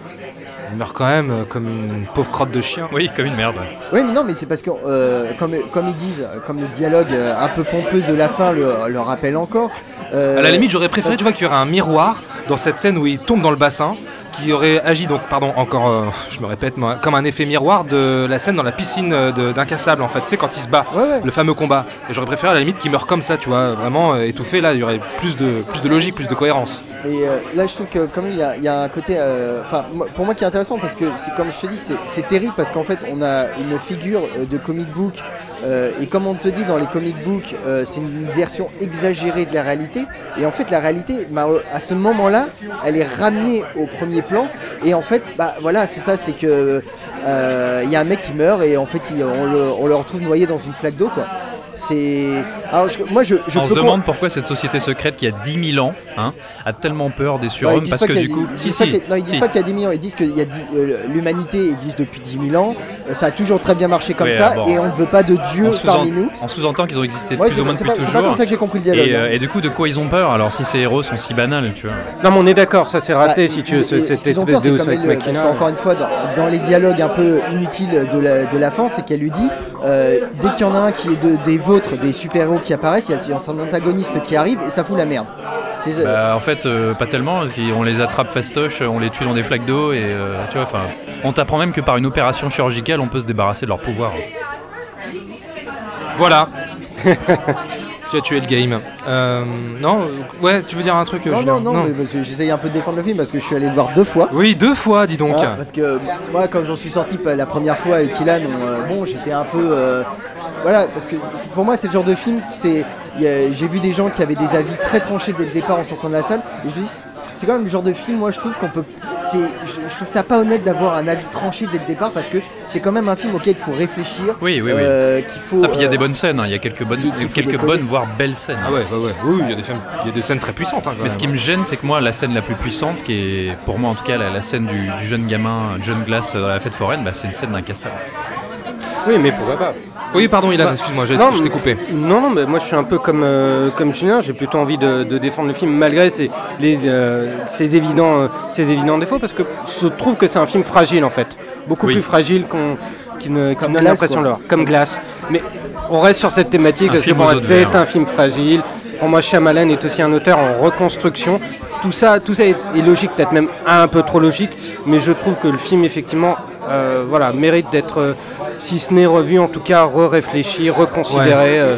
il meurt quand même euh, comme une pauvre crotte de chien. Oui, comme une merde. Oui, mais non, mais c'est parce que, euh, comme, comme ils disent, comme le dialogue euh, un peu pompeux de la fin le, le rappelle encore. euh, À la limite, j'aurais préféré, tu vois, qu'il y aurait un miroir dans cette scène où il tombe dans le bassin, qui aurait agi donc, pardon, encore, euh, je me répète, moi, comme un effet miroir de la scène dans la piscine d'Incassable, en fait, tu sais, quand il se bat, Ouais, ouais. le fameux combat. Et j'aurais préféré à la limite qu'il meure comme ça, tu vois, vraiment étouffé. Là, il y aurait plus de, plus de logique, plus de cohérence. Et euh, là, je trouve que quand même, il y, a- y a un côté, euh, enfin, pour moi qui est intéressant parce que, c'est comme je te dis, c'est- terrible parce qu'en fait, on a une figure euh, de comic book euh, et comme on te dit dans les comic books, euh, c'est une version exagérée de la réalité. Et en fait, la réalité, bah, à ce moment-là, elle est ramenée au premier plan. Et en fait, bah voilà, c'est ça, c'est que il y a un mec qui meurt et en fait, on, le, on le retrouve noyé dans une flaque d'eau, quoi. C'est, alors je- moi, je, je on peux se demande pourquoi cette société secrète qui a 10 000 ans hein, a tellement peur des Ouais, ils surhommes disent parce pas que qu'il y du a- coup. ils Si, disent pas si, qu'il y a- non, ils disent si. pas qu'il y a 10 millions, ils disent que euh, l'humanité existe depuis 10 000 ans. Ça a toujours très bien marché comme Oui, ça ah bon. et on ne veut pas de Dieu parmi nous. On sous-entend qu'ils ont existé Moi, plus c'est ou moins pas- c'est depuis pas, c'est toujours. pas comme ça que j'ai compris le dialogue. Et, euh, hein. et du coup, de quoi ils ont peur alors si ces héros sont si banals, tu vois Non, mais on est d'accord, ça s'est raté Bah, si tu veux, cette espèce c'est de parce qu'encore une fois, dans, les dialogues un peu inutiles de la, fin, c'est qu'elle lui dit euh, dès qu'il y en a un qui est de- des vôtres, des super-héros qui apparaissent, il y a son antagoniste qui arrive et ça fout la merde. C'est- Bah, en fait, euh, pas tellement, parce qu'on les attrape fastoche, on les tue dans des flaques d'eau, et euh, tu vois, enfin, on t'apprend même que par une opération chirurgicale, on peut se débarrasser de leur pouvoir. Voilà. tu as tué le game. Euh, non, ouais, tu veux dire un truc, non, Julien non, non, mais parce que un peu de défendre le film parce que je suis allé le voir deux fois. Oui, deux fois, dis donc. Parce que moi, quand j'en suis sorti la première fois avec Ilan, on, euh, bon, j'étais un peu. euh, voilà, parce que pour moi, c'est le genre de film, c'est. J'ai vu des gens qui avaient des avis très tranchés dès le départ en sortant de la salle, et je me dis, c'est quand même le genre de film, moi, je trouve qu'on peut. C'est, je, je trouve ça pas honnête d'avoir un avis tranché dès le départ parce que c'est quand même un film auquel il faut réfléchir. Oui, oui, oui. euh, qu'il faut. Ah, puis il y a des euh, bonnes scènes, hein, il y a quelques bonnes, quelques voire belles scènes. Ah ouais, ouais, ouais. Oui, il y a des films- il y a des scènes très puissantes. hein, quand Mais ce qui me gêne, c'est que moi, la scène la plus puissante, qui est pour moi en tout cas la, la scène du, du jeune gamin John Glass dans la fête foraine, bah, c'est une scène d'incassable. Oui, mais pourquoi pas? Oui, pardon, Ilan, Bah, excuse-moi, j'ai- non, je t'ai coupé. Non, non, mais moi je suis un peu comme, euh, comme Julien, j'ai plutôt envie de, de défendre le film malgré ses, les, euh, ses évidents, euh, ses évidents défauts parce que je trouve que c'est un film fragile en fait. Beaucoup Oui. plus fragile qu'on qui ne donne l'impression leur comme glace. Mais on reste sur cette thématique Un parce que de c'est un film fragile. Pour moi, Shyamalan est aussi un auteur en reconstruction. Tout ça, tout ça est, est logique, peut-être même un peu trop logique, mais je trouve que le film effectivement, euh, voilà, mérite d'être, euh, si ce n'est revu, en tout cas re-réfléchi, reconsidéré. euh.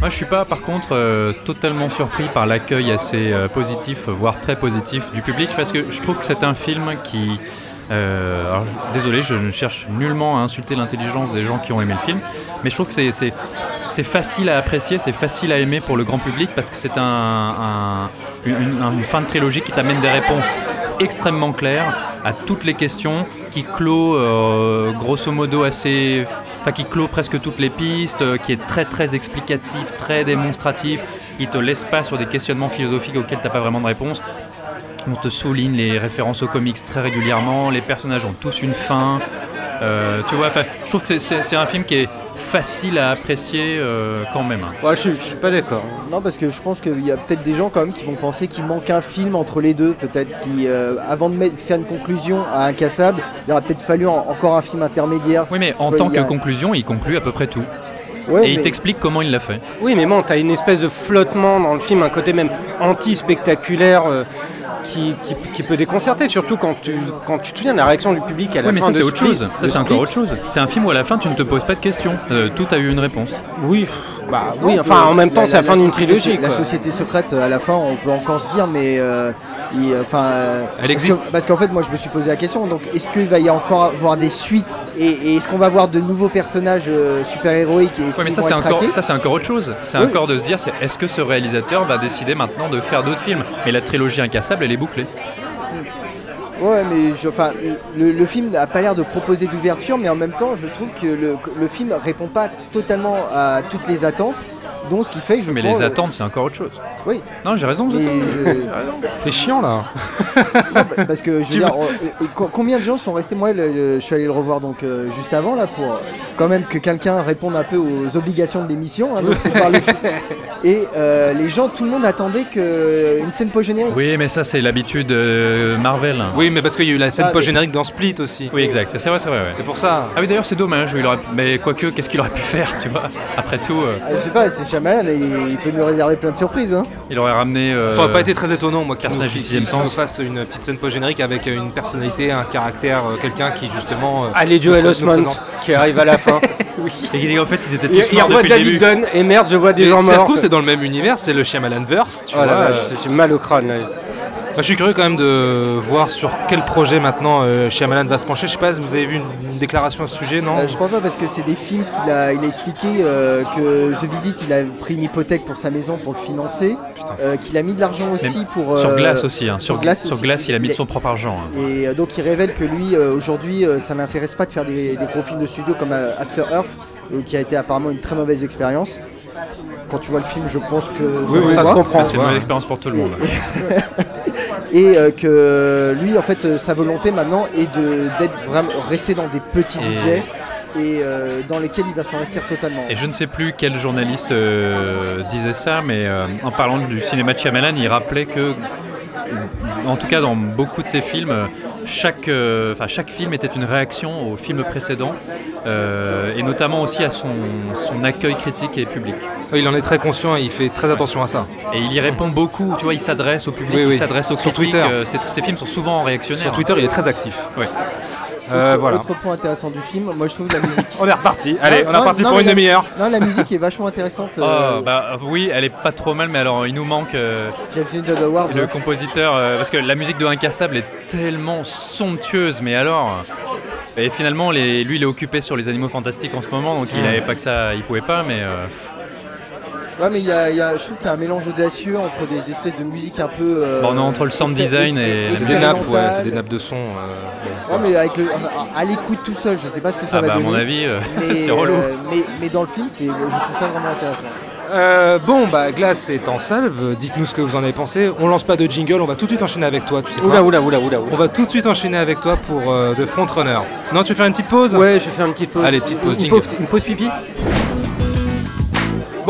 Moi, je suis pas, par contre, euh, totalement surpris par l'accueil assez euh, positif, voire très positif du public, parce que je trouve que c'est un film qui. euh, alors, désolé, je ne cherche nullement à insulter l'intelligence des gens qui ont aimé le film, mais je trouve que c'est- facile à apprécier, c'est facile à aimer pour le grand public parce que c'est un, un- une, une fin de trilogie qui t'amène des réponses extrêmement claires à toutes les questions, qui clôt euh, grosso modo assez, enfin qui clôt presque toutes les pistes, euh, qui est très très explicatif, très démonstratif. Il te laisse pas sur des questionnements philosophiques auxquels t'as pas vraiment de réponse. On te souligne les références aux comics très régulièrement, les personnages ont tous une fin. Euh, tu vois, je trouve que c'est un film qui est facile à apprécier euh, quand même. hein. Ouais, je, je suis pas d'accord. Non, parce que je pense qu'il y a peut-être des gens quand même qui vont penser qu'il manque un film entre les deux. Peut-être qui, euh, avant de mettre- faire une conclusion à Incassable, il aurait peut-être fallu en- encore un film intermédiaire. Oui, mais en tant a- que conclusion, il conclut à peu près tout. Ouais, et il t'explique comment il l'a fait. Oui, mais bon, t'as une espèce de flottement dans le film, un côté même anti-spectaculaire euh, qui, qui- qui peut déconcerter, surtout quand tu, quand tu te souviens de la réaction du public à la Oui, mais fin ça de c'est autre chose. Ça c'est encore autre chose. C'est un film où à la fin tu ne te poses pas de questions. Euh, tout a eu une réponse. Oui, bah oui, enfin en même temps c'est la la fin d'une trilogie. La société secrète, à la fin, on peut encore se dire, mais. euh, il- enfin, euh, Elle existe. Parce qu'en fait, moi, je me suis posé la question. Donc, est-ce qu'il va y encore avoir des suites et, et est-ce qu'on va voir de nouveaux personnages euh, super-héroïques et est-ce Ouais, mais ça c'est encore, ça c'est encore autre chose. C'est Oui. encore de se dire, c'est est-ce que ce réalisateur va décider maintenant de faire d'autres films? Mais la trilogie incassable, elle est bouclée. Ouais, mais je- enfin, le, le film n'a pas l'air de proposer d'ouverture, mais en même temps, je trouve que le, le film répond pas totalement à toutes les attentes. Donc, ce qui fait que je Mais les euh, attentes, c'est encore autre chose. Oui. Non, j'ai raison. T'es chiant là. Non, bah, parce que je veux dire, euh, co- combien de gens sont restés? Moi, je suis allé le revoir donc euh, juste avant là pour euh, quand même que quelqu'un réponde un peu aux obligations de l'émission. hein. Et euh, les gens, tout le monde attendait que une scène post générique. Oui, mais ça c'est l'habitude euh, Marvel. Oui, mais parce qu'il y a eu la scène Ah, post-générique dans Split aussi. Oui, exact. C'est vrai, c'est vrai. ouais. C'est pour ça. Ah oui, d'ailleurs, c'est dommage. il aurait- Mais quoique, qu'est-ce qu'il aurait pu faire, tu vois Après tout, euh, Ah, je sais pas, c'est Shyamalan, et il peut nous réserver plein de surprises. Hein. il aurait ramené. euh, Ça aurait pas été très étonnant, moi, qu'il personnage du sixième sens. fasse une petite scène post-générique avec euh, une personnalité, un caractère, euh, quelqu'un qui justement. euh, Allez, Joel nous- Osment présente. qui arrive à la fin. Et en fait, ils étaient tous Il, il morts revoit depuis le David début. Dunn et merde, je vois des Mais gens si ça se morts. trouve, c'est dans le même univers, c'est le Shyamalan-verse, tu Oh la vois. vache, euh. j'ai mal au crâne. là. Moi, je suis curieux quand même de voir sur quel projet maintenant euh, Shyamalan va se pencher. Je sais pas si vous avez vu une, une déclaration à ce sujet, non Euh, je crois pas parce que c'est des films qu'il a, il a expliqué euh, que The Visit, il a pris une hypothèque pour sa maison pour le financer, euh, qu'il a mis de l'argent aussi pour. Sur euh, glace aussi. hein. Sur, glace sur aussi. glace, il a mis de son propre argent. hein. Et euh, donc il révèle que lui, euh, aujourd'hui, euh, ça n'intéresse pas de faire des, des gros films de studio comme euh, After Earth, euh, qui a été apparemment une très mauvaise expérience. Quand tu vois le film, je pense que Oui, oui, se ça se comprend. C'est une bonne expérience pour tout le monde. Et euh, que lui, en fait, euh, sa volonté maintenant est de d'être vraiment resté dans des petits Et- budgets et euh, dans lesquels il va s'investir totalement. Et je ne sais plus quel journaliste euh, disait ça, mais euh, en parlant du cinéma de Shyamalan, il rappelait que, en tout cas dans beaucoup de ses films, chaque, euh, enfin, chaque film était une réaction au film précédent, euh, et notamment aussi à son, son accueil critique et public. Il en est très conscient et il fait très attention à ça. Et il y répond beaucoup, tu vois, il s'adresse au public, Oui, oui. il s'adresse aux Sur critiques. Twitter. euh, ses, ses films sont souvent réactionnaires. Sur Twitter, il est très actif. Ouais. Euh, autre, voilà. autre point intéressant du film, moi je trouve la musique. On est reparti. Allez, on est reparti non, pour une demi-heure. Non, la musique est vachement intéressante. Oh, euh, bah oui, elle est pas trop mal, mais alors il nous manque euh, James Newton Howard. le compositeur, euh, parce que la musique de Incassable est tellement somptueuse, mais alors. Et finalement, les, lui, il est occupé sur les animaux fantastiques en ce moment, donc il avait pas que ça, il pouvait pas, mais. Ouais, mais il y a, y a- je trouve qu'il y a un mélange audacieux entre des espèces de musique un peu. euh, Bon, on est entre le sound design et- C'est des nappes, ouais, c'est des nappes de son. euh. Ouais, mais avec le, à l'écoute tout seul, je sais pas ce que ça Ah va bah, à donner. mon avis, euh, mais, c'est relou. euh, mais, mais dans le film, c'est, je trouve ça vraiment intéressant. Euh, bon, bah, Glace est en salve. Dites-nous ce que vous en avez pensé. On lance pas de jingle, on va tout de suite enchaîner avec toi. Tu sais quoi Oula, oula, oula, oula. On va tout de suite enchaîner avec toi pour euh, The Frontrunner. Non, tu veux faire une petite pause Ouais, je vais faire une petite pause. Allez, petite pause, Une jingle. pause, une pause pipi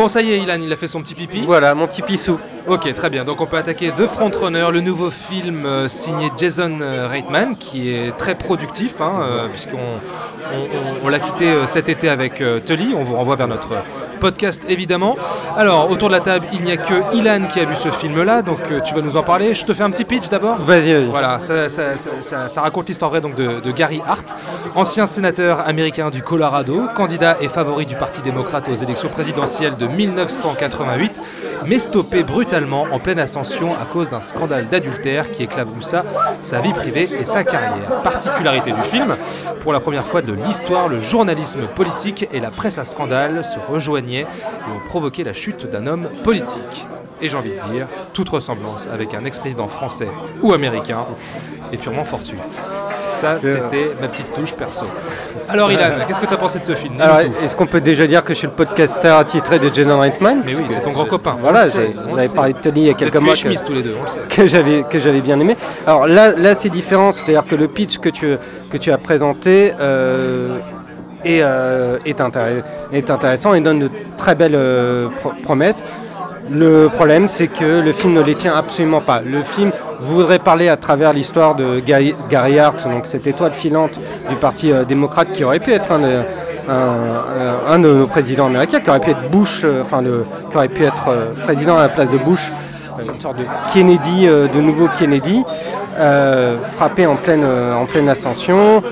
Bon, ça y est, Ilan, il a fait son petit pipi. Voilà, mon petit pissou. Ok, très bien. Donc on peut attaquer The Frontrunner, le nouveau film euh, signé Jason euh, Reitman, qui est très productif, hein, euh, puisqu'on on, on- on l'a quitté cet été avec Tully. On vous renvoie vers notre podcast, évidemment. Alors, autour de la table, il n'y a que Ilan qui a vu ce film-là, donc euh, tu vas nous en parler. Je te fais un petit pitch d'abord Vas-y, vas-y. Voilà, ça, ça- ça- ça- ça raconte l'histoire vraie donc, de, de Gary Hart, ancien sénateur américain du Colorado, candidat et favori du Parti démocrate aux élections présidentielles de 1988, mais stoppé brutalement en pleine ascension à cause d'un scandale d'adultère qui éclaboussa sa vie privée et sa carrière. Particularité du film, pour la première fois de l'histoire, le journalisme politique et la presse à scandale se rejoignaient et ont provoqué la chute d'un homme politique. Et j'ai envie de dire, toute ressemblance avec un ex-président français ou américain est purement fortuite. Ça, c'était ma petite touche perso. Alors, Ilan, qu'est-ce que tu as pensé de ce film? Alors, est-ce qu'on peut déjà dire que je suis le podcasteur attitré de Jason Reitman? Mais oui, c'est ton grand copain. Voilà, sait. parlé de Tony il y a quelques mois. que- chemise tous les deux, on le sait. que j'avais que j'avais bien aimé. Alors là, là c'est différent, c'est-à-dire que le pitch que tu que tu as présenté euh, est, euh, est, intéress- est intéressant et donne de très belles euh, pro- promesses. Le problème, c'est que le film ne les tient absolument pas. Le film voudrait parler à travers l'histoire de Gary, Hart, donc cette étoile filante du Parti euh, démocrate qui aurait pu être un, de- un, euh, un de nos présidents américains, qui aurait pu être Bush, euh, enfin, qui aurait pu être président à la place de Bush, une sorte de Kennedy, de nouveau Kennedy, frappé en pleine ascension.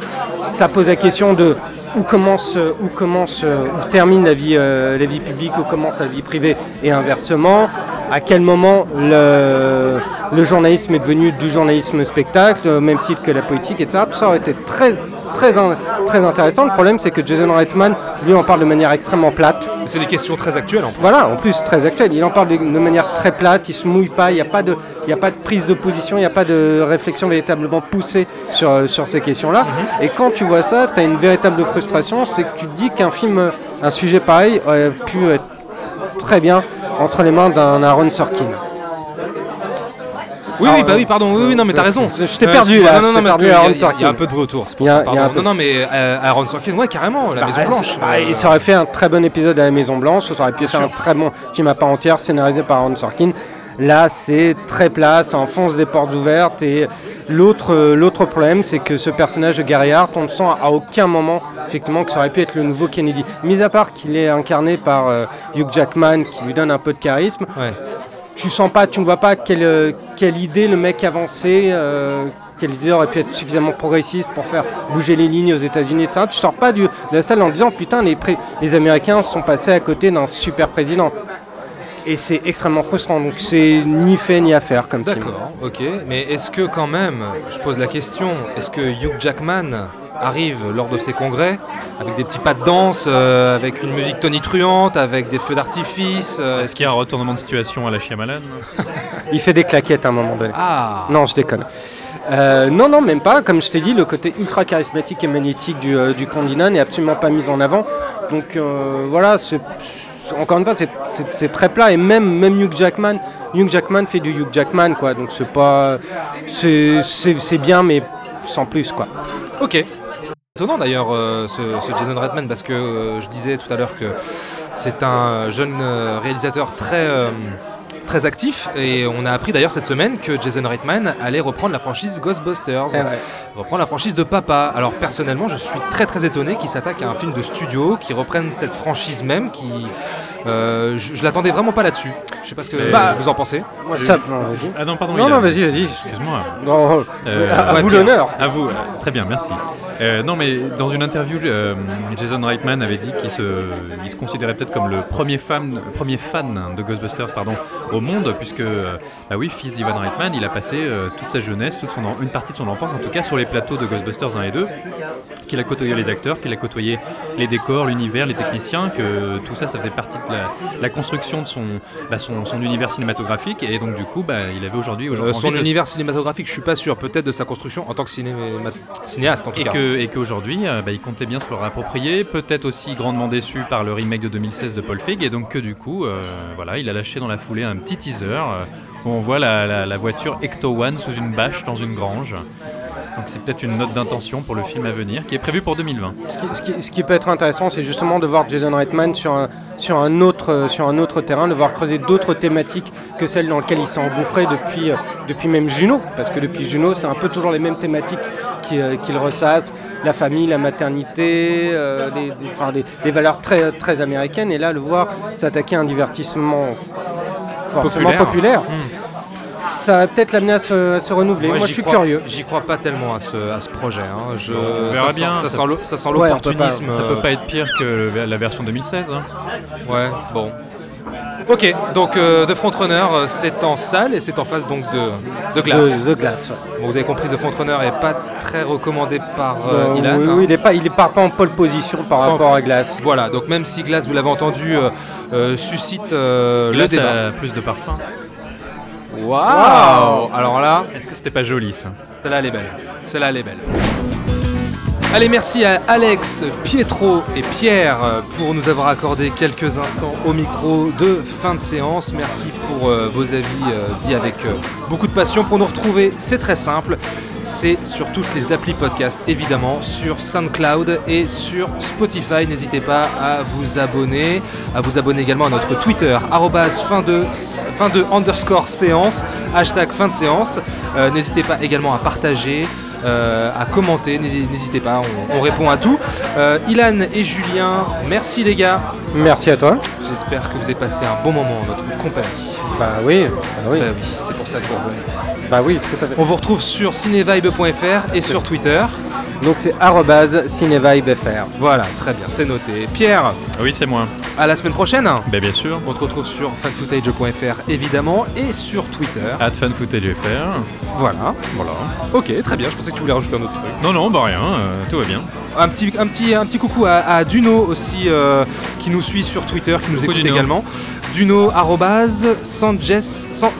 Ça pose la question de où commence, euh, où commence, euh, où termine la vie, euh, la vie publique, où commence la vie privée, et inversement. À quel moment le, le journalisme est devenu du journalisme spectacle, au même titre que la politique, etc. Tout ça aurait été très, très, in- très intéressant. Le problème, c'est que Jason Reitman, lui, en parle de manière extrêmement plate. C'est des questions très actuelles en plus. Voilà, en plus très actuel. Il en parle de, de manière très plate, il se mouille pas, il n'y a, pas de- y a pas de prise de position, il n'y a pas de réflexion véritablement poussée sur, sur ces questions-là. Mhm. Et quand tu vois ça, tu as une véritable frustration, c'est que tu te dis qu'un film, un sujet pareil aurait pu être très bien entre les mains d'un Aaron Sorkin. Oui, oui, bah oui, pardon, oui, oui, non, mais t'as raison. Je t'ai perdu là, Non, non, non, il y a- un peu de retour, c'est pour ça, Non, non, mais euh, Aaron Sorkin, ouais, carrément, la Bah, Maison Blanche. bah, euh, il aurait fait un très bon épisode à la Maison Blanche, ça aurait pu être sûr. un très bon film à part entière scénarisé par Aaron Sorkin. Là, c'est très plat, ça enfonce des portes ouvertes. Et l'autre, euh, l'autre problème, c'est que ce personnage de Gary Hart, on ne sent à aucun moment effectivement que ça aurait pu être le nouveau Kennedy. Mis à part qu'il est incarné par euh, Hugh Jackman, qui lui donne un peu de charisme, Ouais. Tu sens pas, tu ne vois pas quelle, euh, quelle idée le mec avançait, euh, quelle idée aurait pu être suffisamment progressiste pour faire bouger les lignes aux États-Unis, etc. Tu sors pas de la salle en disant putain, les, les Américains sont passés à côté d'un super président. Et c'est extrêmement frustrant, donc c'est ni fait ni à faire comme film. D'accord, ok. Mais est-ce que quand même, je pose la question, est-ce que Hugh Jackman arrive lors de ses congrès avec des petits pas de danse, euh, avec une musique tonitruante, avec des feux d'artifice euh, Est-ce qu'il y a un retournement de situation à la Shyamalan Il fait des claquettes à un moment donné. Ah Non, je déconne. Euh, non, non, même pas. Comme je t'ai dit, le côté ultra charismatique et magnétique du, euh, du candidat n'est absolument pas mis en avant. Donc euh, voilà, c'est- encore une fois, c'est- c'est c'est très plat. Et même, même Hugh Jackman, Hugh Jackman fait du Hugh Jackman, quoi. Donc c'est pas, c'est c'est- c'est bien, mais sans plus, quoi. Ok. Étonnant d'ailleurs euh, ce, ce Jason Redman parce que euh, je disais tout à l'heure que c'est un jeune euh, réalisateur très, très actif et on a appris d'ailleurs cette semaine que Jason Reitman allait reprendre la franchise Ghostbusters, Eh ouais. reprendre la franchise de Papa. Alors personnellement je suis très très étonné qu'il s'attaque à un film de studio, qui reprenne cette franchise même, qui euh, je, je l'attendais vraiment pas là-dessus. Je sais pas ce que bah, vous en pensez. Moi, ça- non, vas-y. Ah non, pardon. Non, vas-y, vas-y. Excuse-moi. Non, Euh, à ouais, vous Pierre. l'honneur. À vous, euh, très bien, merci. Euh, non, mais dans une interview, euh, Jason Reitman avait dit qu'il se, il se considérait peut-être comme le premier fan, premier fan de Ghostbusters pardon, au monde, puisque, euh, bah oui, fils d'Ivan Reitman, il a passé euh, toute sa jeunesse, toute son en- une partie de son enfance, en tout cas, sur les plateaux de Ghostbusters 1 et 2, qu'il a côtoyé les acteurs, qu'il a côtoyé les décors, l'univers, les techniciens, que tout ça, ça faisait partie de la, la construction de son, bah, son, son univers cinématographique, et donc du coup, bah, il avait aujourd'hui Euh, son de- univers cinématographique, je suis pas sûr. Peut-être de sa construction en tant que ciné- cinéaste, en tout et cas. que- et qu'aujourd'hui, euh, bah, il comptait bien se le réapproprier, peut-être aussi grandement déçu par le remake de 2016 de Paul Feig, et donc que du coup, euh, voilà, il a lâché dans la foulée un petit teaser où on voit la, la- la voiture Ecto One sous une bâche dans une grange. Donc c'est peut-être une note d'intention pour le film à venir, qui est prévu pour 2020. Ce qui, ce qui- ce qui peut être intéressant, c'est justement de voir Jason Reitman sur un, sur un, autre, sur un autre terrain, de voir creuser d'autres thématiques que celles dans lesquelles il s'est engouffré depuis, euh, depuis même Juno. Parce que depuis Juno, c'est un peu toujours les mêmes thématiques qui, euh, qu'il ressasse la famille, la maternité, euh, les, des- enfin, des- des valeurs très, très américaines. Et là, le voir s'attaquer à un divertissement forcément Populaire. populaire, Hmm. Ça va peut-être l'amener à se, à se renouveler. Moi, je suis crois- curieux. J'y crois pas tellement à ce, à ce projet. hein. Je, On verra ça sent- bien, Ça, ça- sent ça sent Ouais, on peut pas- l'opportunisme. Ça euh, peut pas être pire que la version 2016. hein. Ouais, bon. Ok, donc euh, The Frontrunner, euh, c'est en salle et c'est en face donc de, ouais. Bon, vous avez compris, The Frontrunner est pas très recommandé par euh, Euh, Ilan. oui, hein. oui, il est pas, il est pas, pas en pole position par rapport à Glace. Voilà, donc même si Glace, vous l'avez entendu, euh, euh, suscite euh, le débat. a plus de parfum. Waouh Alors là, Est-ce que c'était pas joli ça celle-là elle est belle. Celle-là elle est belle. Allez, merci à Alex, Pietro et Pierre pour nous avoir accordé quelques instants au micro de fin de séance. Merci pour euh, vos avis euh, dits avec euh, beaucoup de passion. Pour nous retrouver, c'est très simple. C'est sur toutes les applis podcast, évidemment, sur SoundCloud et sur Spotify. N'hésitez pas à vous abonner, à vous abonner également à notre Twitter, arrobase fin de, fin de underscore séance, hashtag fin de séance. Euh, N'hésitez pas également à partager, euh, à commenter, n'hési- n'hésitez pas, on, on répond à tout. Euh, Ilan et Julien, merci les gars. Merci à toi. J'espère que vous avez passé un bon moment en notre compagnie. Bah oui, bah oui, Bah oui, ça que vous revenez. bah oui, tout à fait. On vous retrouve sur cinevibe.fr et sur Twitter. Donc c'est arrobase cinevibefr. Voilà, très bien, c'est noté. Pierre, Ah Oui, c'est moi. à la semaine prochaine. Ben, bien sûr. On te retrouve sur fanfootage.fr évidemment et sur Twitter. At fanfootage.fr. Voilà. Voilà. Ok, très bien. Je pensais que tu voulais rajouter un autre truc. Non, non, bah rien, euh, tout va bien. Un petit, un petit, un petit coucou à, à Duno aussi euh, qui nous suit sur Twitter, qui nous Coucou, écoute Duno. également. Duno arrobase San-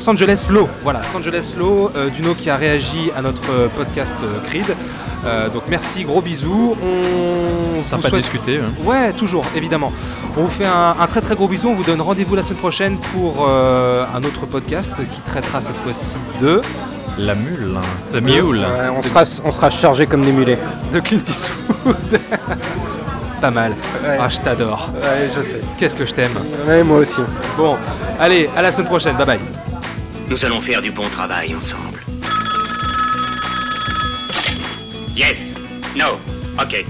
Sangeles Law. Voilà, Sangeles Law. euh, Duno qui a réagi à notre euh, podcast euh, Creed. Euh, donc merci, gros bisous. On Sympa de souhaite- discuter. hein. Ouais, toujours, évidemment. On vous fait un, un très très gros bisou. On vous donne rendez-vous la semaine prochaine pour un autre podcast qui traitera cette fois-ci de, La mule. On, sera, on sera chargé comme des mulets. de Clint Eastwood. Pas mal. Ouais. Ah, je t'adore. Ouais, je sais. Qu'est-ce que je t'aime. Ouais, moi aussi. Bon, allez, à la semaine prochaine. Bye bye. Nous allons faire du bon travail ensemble. Yes. No. Ok.